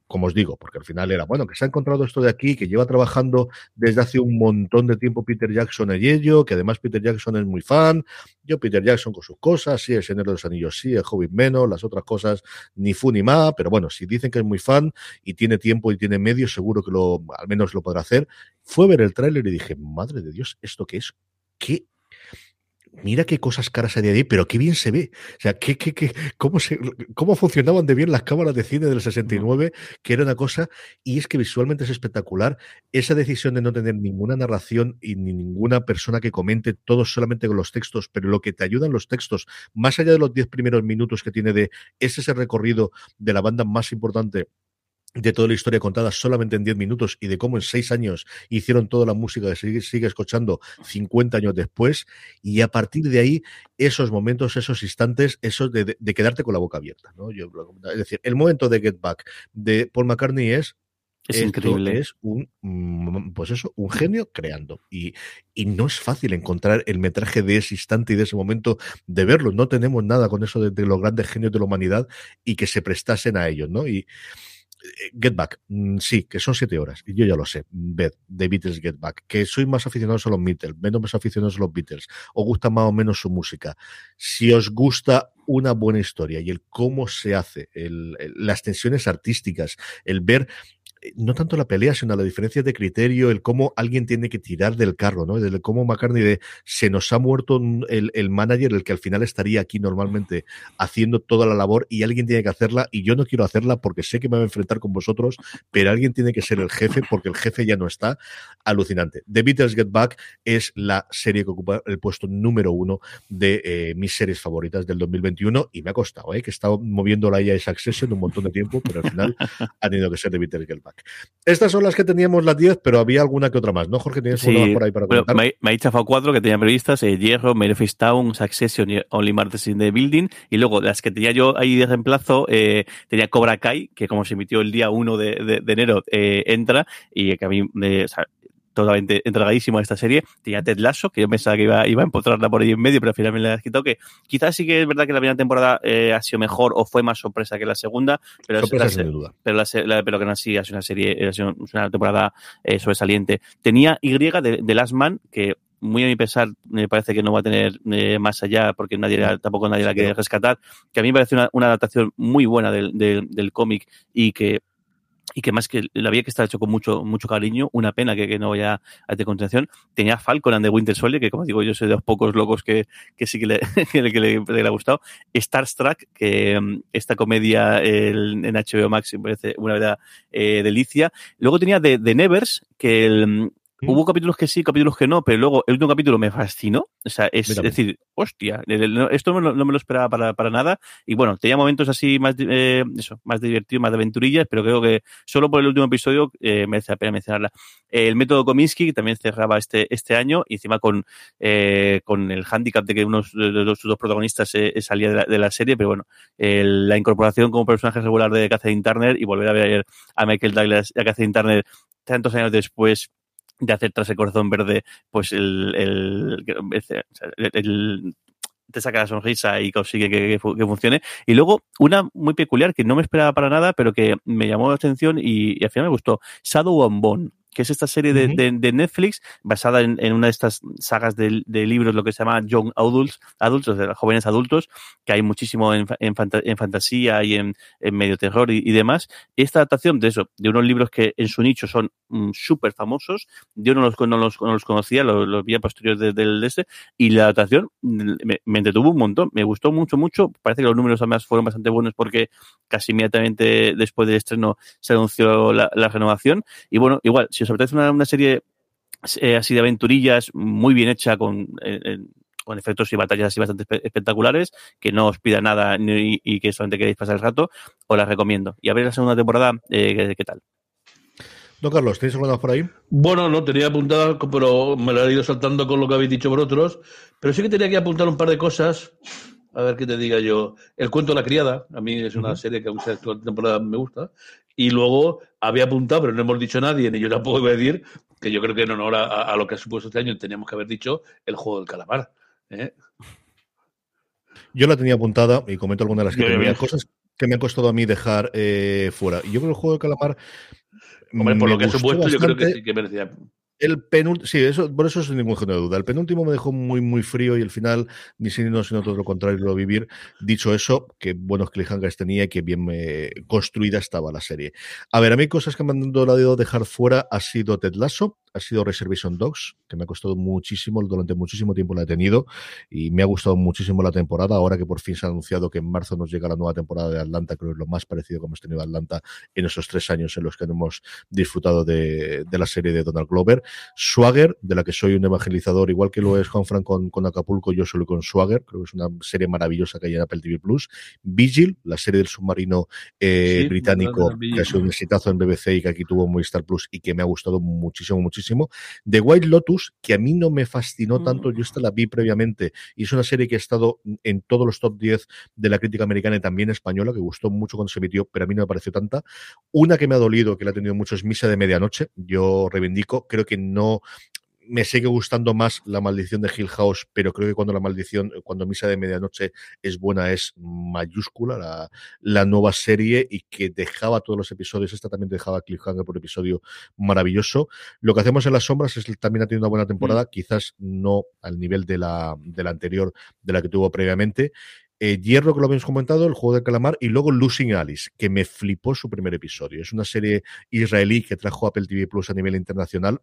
como os digo, porque al final era, bueno, que se ha encontrado esto de aquí, que lleva trabajando desde hace un montón de tiempo Peter Jackson en ello, que además Peter Jackson es muy fan, yo Peter Jackson con sus cosas, sí, el Señor de los Anillos sí, el Hobbit menos, las otras cosas ni fu ni ma, pero bueno, si dicen que es muy fan y tiene tiempo y tiene medios, seguro que lo, al menos lo podrá hacer. Fue ver el tráiler y dije, madre de Dios, ¿esto qué es? ¿Qué mira qué cosas caras hay ahí, pero qué bien se ve. O sea, qué, qué, qué, cómo, se, cómo funcionaban de bien las cámaras de cine del 69, que era una cosa, y es que visualmente es espectacular. Esa decisión de no tener ninguna narración y ni ninguna persona que comente, todo solamente con los textos, pero lo que te ayudan los textos, más allá de los 10 primeros minutos que tiene de ese, ese recorrido de la banda más importante de toda la historia contada solamente en 10 minutos y de cómo en 6 años hicieron toda la música que sigue, sigue escuchando 50 años después y a partir de ahí esos momentos, esos instantes, esos de, de, quedarte con la boca abierta. ¿no? Yo, es decir, el momento de Get Back de Paul McCartney es es increíble. Es un, mm, pues eso, un genio creando. Y, y, no es fácil encontrar el metraje de ese instante y de ese momento de verlo. No tenemos nada con eso de, de los grandes genios de la humanidad y que se prestasen a ellos, ¿no? Y, Get Back, mm, sí, que son siete horas, y yo ya lo sé, ved, de Beatles Get Back, que soy más aficionado a los Beatles, menos más aficionado a los Beatles, os gusta más o menos su música. Si os gusta una buena historia y el cómo se hace, las tensiones artísticas, el ver no tanto la pelea, sino la diferencia de criterio, el cómo alguien tiene que tirar del carro, ¿no? El cómo McCartney de se nos ha muerto el, el, manager, el que al final estaría aquí normalmente haciendo toda la labor y alguien tiene que hacerla y yo no quiero hacerla porque sé que me voy a enfrentar con vosotros, pero alguien tiene que ser el jefe porque el jefe ya no está. Alucinante. The Beatles Get Back es la serie que ocupa el puesto número uno de eh, mis series favoritas del 2021 y me ha costado, ¿eh? que he estado moviéndola ya esa Accession un montón de tiempo, pero al final *laughs* ha tenido que ser The Beatles Get Back. Estas son las que teníamos las 10, pero había alguna que otra más, ¿no, Jorge? ¿Tienes sí, por ahí para? Bueno, me, me he chafado cuatro que tenían previstas, eh, Hierro, Memphis Town, Succession y Only Martes in the Building, y luego las que tenía yo ahí de reemplazo, eh, tenía Cobra Kai, que como se emitió el día 1 de, de, de enero, eh, entra, y que a mí, o sea, totalmente entregadísimo a esta serie. Tenía Ted Lasso, que yo pensaba que iba, iba a empotrarla por ahí en medio, pero al final me la he quitado. Que quizás sí que es verdad que la primera temporada eh, ha sido mejor o fue más sorpresa que la segunda, pero, sorpresa, la, sin duda. pero, la, la, pero que no así ha sido una serie, ha sido una temporada eh, sobresaliente. Tenía Y de, de Last Man, que muy a mi pesar me parece que no va a tener eh, más allá porque nadie tampoco nadie la quiere rescatar que a mí me parece una, una adaptación muy buena del, del, del cómic y que y que más que la había que estar hecho con mucho, mucho cariño, una pena que, no vaya a de continuación. Tenía Falcon and the Winter Soldier, que como digo, yo soy de los pocos locos que, que sí que le, *laughs* que le, ha gustado. Star Trek, que um, esta comedia el, en HBO Max me parece una verdad eh, delicia. Luego tenía The, The Nevers, que el, Hubo capítulos que sí, capítulos que no, pero luego el último capítulo me fascinó. O sea, es Mira, decir, hostia, esto no, no, me lo esperaba para, para nada. Y bueno, tenía momentos así más, eh, eso, más divertidos, más de aventurillas, pero creo que solo por el último episodio eh, merece la pena mencionarla. El método Kominsky, que también cerraba este, este año, y encima con, eh, con el handicap de que uno de los, dos protagonistas salía de la, de la, serie, pero bueno, el, la incorporación como personaje regular de Catherine Turner y volver a ver a Michael Douglas y a Catherine Turner tantos años después de hacer tras el corazón verde, pues el, el, te saca la sonrisa y consigue que, que, funcione. Y luego, una muy peculiar que no me esperaba para nada, pero que me llamó la atención y, y al final me gustó. Shadow on Bone que es esta serie de, uh -huh. de, de Netflix basada en, en, una de estas sagas de, de, libros, lo que se llama Young Adults, adultos, de jóvenes adultos, que hay muchísimo en, en, fanta en fantasía y en, medio terror y, y, demás. Esta adaptación de eso, de unos libros que en su nicho son mm, súper famosos, yo no los, no los, no los conocía, los, los vi a posterior del de, de este, y la adaptación me, me, entretuvo un montón, me gustó mucho, mucho. Parece que los números además fueron bastante buenos porque casi inmediatamente después del estreno se anunció la, la renovación. Y bueno, igual, si os apetece una, una serie eh, así de aventurillas, muy bien hecha, con, eh, con efectos y batallas así bastante espe espectaculares, que no os pida nada ni, y que solamente queréis pasar el rato, os la recomiendo. Y a ver la segunda temporada, eh, ¿qué, ¿qué, tal? Don Carlos, ¿tenéis alguna por ahí? Bueno, no tenía apuntada, pero me la he ido saltando con lo que habéis dicho vosotros. Pero sí que tenía que apuntar un par de cosas. A ver qué te diga yo. El cuento de la criada, a mí es una uh -huh. serie que aún esta temporada me gusta. Y luego había apuntado, pero no hemos dicho nadie, ni yo tampoco voy a decir, que yo creo que en honor a, a lo que ha supuesto este año teníamos que haber dicho el juego del calamar. ¿eh? Yo la tenía apuntada y comento algunas de las que tenía. Cosas, que me ha costado a mí dejar eh, fuera. Y yo creo que el juego de calamar. Hombre, por lo que ha supuesto, yo creo que sí que merecía. El penúltimo, sí, eso, por eso sin ningún género de duda. El penúltimo me dejó muy, muy frío y el final, ni si no, sino todo lo contrario, lo vivir. Dicho eso, que buenos cliffhangers tenía y que bien eh, construida estaba la serie. A ver, a mí cosas que me han dado dejar fuera ha sido Ted Lasso, ha sido Reservation Dogs, que me ha costado muchísimo, durante muchísimo tiempo la he tenido y me ha gustado muchísimo la temporada. Ahora que por fin se ha anunciado que en marzo nos llega la nueva temporada de Atlanta, creo que es lo más parecido que hemos tenido a Atlanta en esos tres años en los que hemos disfrutado de, de la serie de Donald Glover. Swagger, de la que soy un evangelizador, igual que lo es Juan Frank con, con Acapulco, yo solo con Swagger, creo que es una serie maravillosa que hay en Apple TV Plus. Vigil, la serie del submarino eh, Sí, británico, que ha sido un exitazo en BBC y que aquí tuvo Movistar Plus y que me ha gustado muchísimo, muchísimo. The White Lotus, que a mí no me fascinó tanto, yo esta la vi previamente y es una serie que ha estado en todos los top 10 de la crítica americana y también española, que gustó mucho cuando se emitió, pero a mí no me pareció tanta. Una que me ha dolido, que la ha tenido mucho, es Misa de Medianoche. Yo reivindico, creo que no me sigue gustando más la maldición de Hill House, pero creo que cuando la maldición, cuando Misa de Medianoche es buena, es mayúscula la, la nueva serie y que dejaba todos los episodios, esta también dejaba cliffhanger por episodio maravilloso. Lo que hacemos en las sombras es también ha tenido una buena temporada, quizás no al nivel de la, de la anterior, de la que tuvo previamente. Eh, Hierro, que lo habíamos comentado, el juego de calamar, y luego Losing Alice, que me flipó su primer episodio. Es una serie israelí que trajo Apple TV Plus a nivel internacional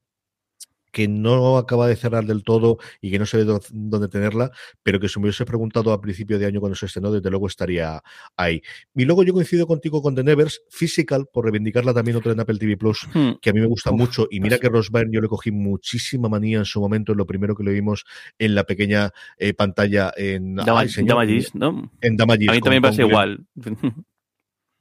que no acaba de cerrar del todo y que no sé dó- dónde tenerla, pero que si me hubiese preguntado a principio de año cuando se estrenó, desde luego estaría ahí. Y luego yo coincido contigo con The Nevers, Physical, por reivindicarla también otra en Apple TV Plus, Hmm. que a mí me gusta Uf, mucho. Y mira que Ross Byrne yo le cogí muchísima manía en su momento, en lo primero que lo vimos en la pequeña eh, pantalla en, Dama, ay, señor, Dama Gis, ¿no? en Damages, A mí también me pasa igual. *laughs*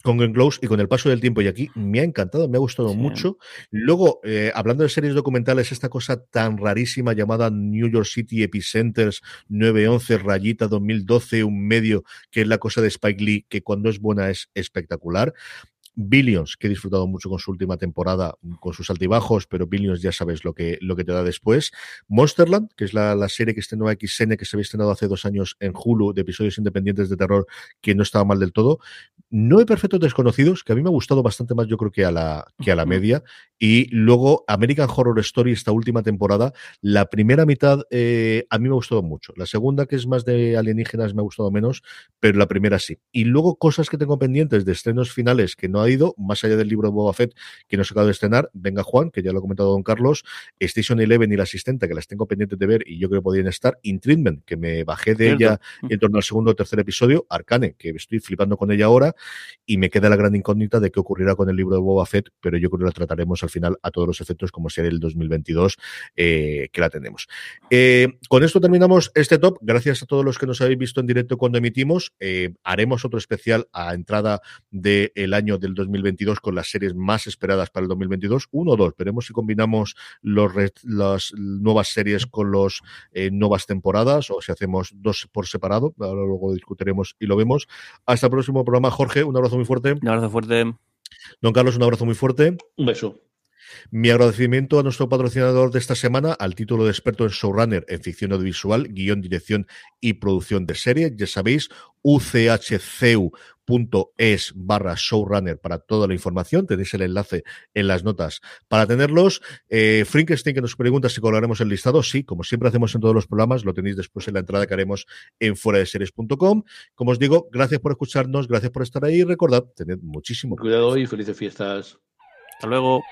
con Glenn Close y con el paso del tiempo y aquí me ha encantado, me ha gustado Sí. mucho. Luego, eh, hablando de series documentales, esta cosa tan rarísima llamada New York City Epicenters 911 rayita 2012, un medio que es la cosa de Spike Lee, que cuando es buena es espectacular. Billions, que he disfrutado mucho con su última temporada, con sus altibajos, pero Billions ya sabes lo que, lo que te da después. Monsterland, que es la, la serie que estrenó XN, que se había estrenado hace dos años en Hulu, de episodios independientes de terror, que no estaba mal del todo. No hay perfectos desconocidos, que a mí me ha gustado bastante más, yo creo que a la, que a la media. Y luego American Horror Story, esta última temporada, la primera mitad eh, a mí me ha gustado mucho. La segunda, que es más de alienígenas, me ha gustado menos, pero la primera sí. Y luego cosas que tengo pendientes de estrenos finales que no ha ido, más allá del libro de Boba Fett que no se acaba de estrenar, Venga Juan, que ya lo ha comentado Don Carlos, Station Eleven y la asistente, que las tengo pendientes de ver y yo creo que podrían estar, In Treatment, que me bajé de Cierto. ella en torno al segundo o tercer episodio, Arcane, que estoy flipando con ella ahora, y me queda la gran incógnita de qué ocurrirá con el libro de Boba Fett, pero yo creo que la trataremos al final a todos los efectos como sea el 2022, eh, que la tenemos. Eh, con esto terminamos este top. Gracias a todos los que nos habéis visto en directo cuando emitimos. Eh, haremos otro especial a entrada del año del 2022 con las series más esperadas para el 2022. Uno o dos. Veremos si combinamos los las nuevas series con las nuevas temporadas o si hacemos dos por separado. Ahora luego lo discutiremos y lo vemos. Hasta el próximo programa, Jorge. Un abrazo muy fuerte. Un abrazo fuerte. Don Carlos, un abrazo muy fuerte. Un beso. Mi agradecimiento a nuestro patrocinador de esta semana, al título de experto en showrunner en ficción audiovisual, guion, dirección y producción de series. Ya sabéis, uchcu.es barra showrunner para toda la información. Tenéis el enlace en las notas para tenerlos. Eh, Frankenstein que nos pregunta si colgaremos el listado. Sí, como siempre hacemos en todos los programas, lo tenéis después en la entrada que haremos en fuera de series.com. Como os digo, gracias por escucharnos, gracias por estar ahí. Recordad, tened muchísimo Cuidado y felices fiestas. Hasta luego.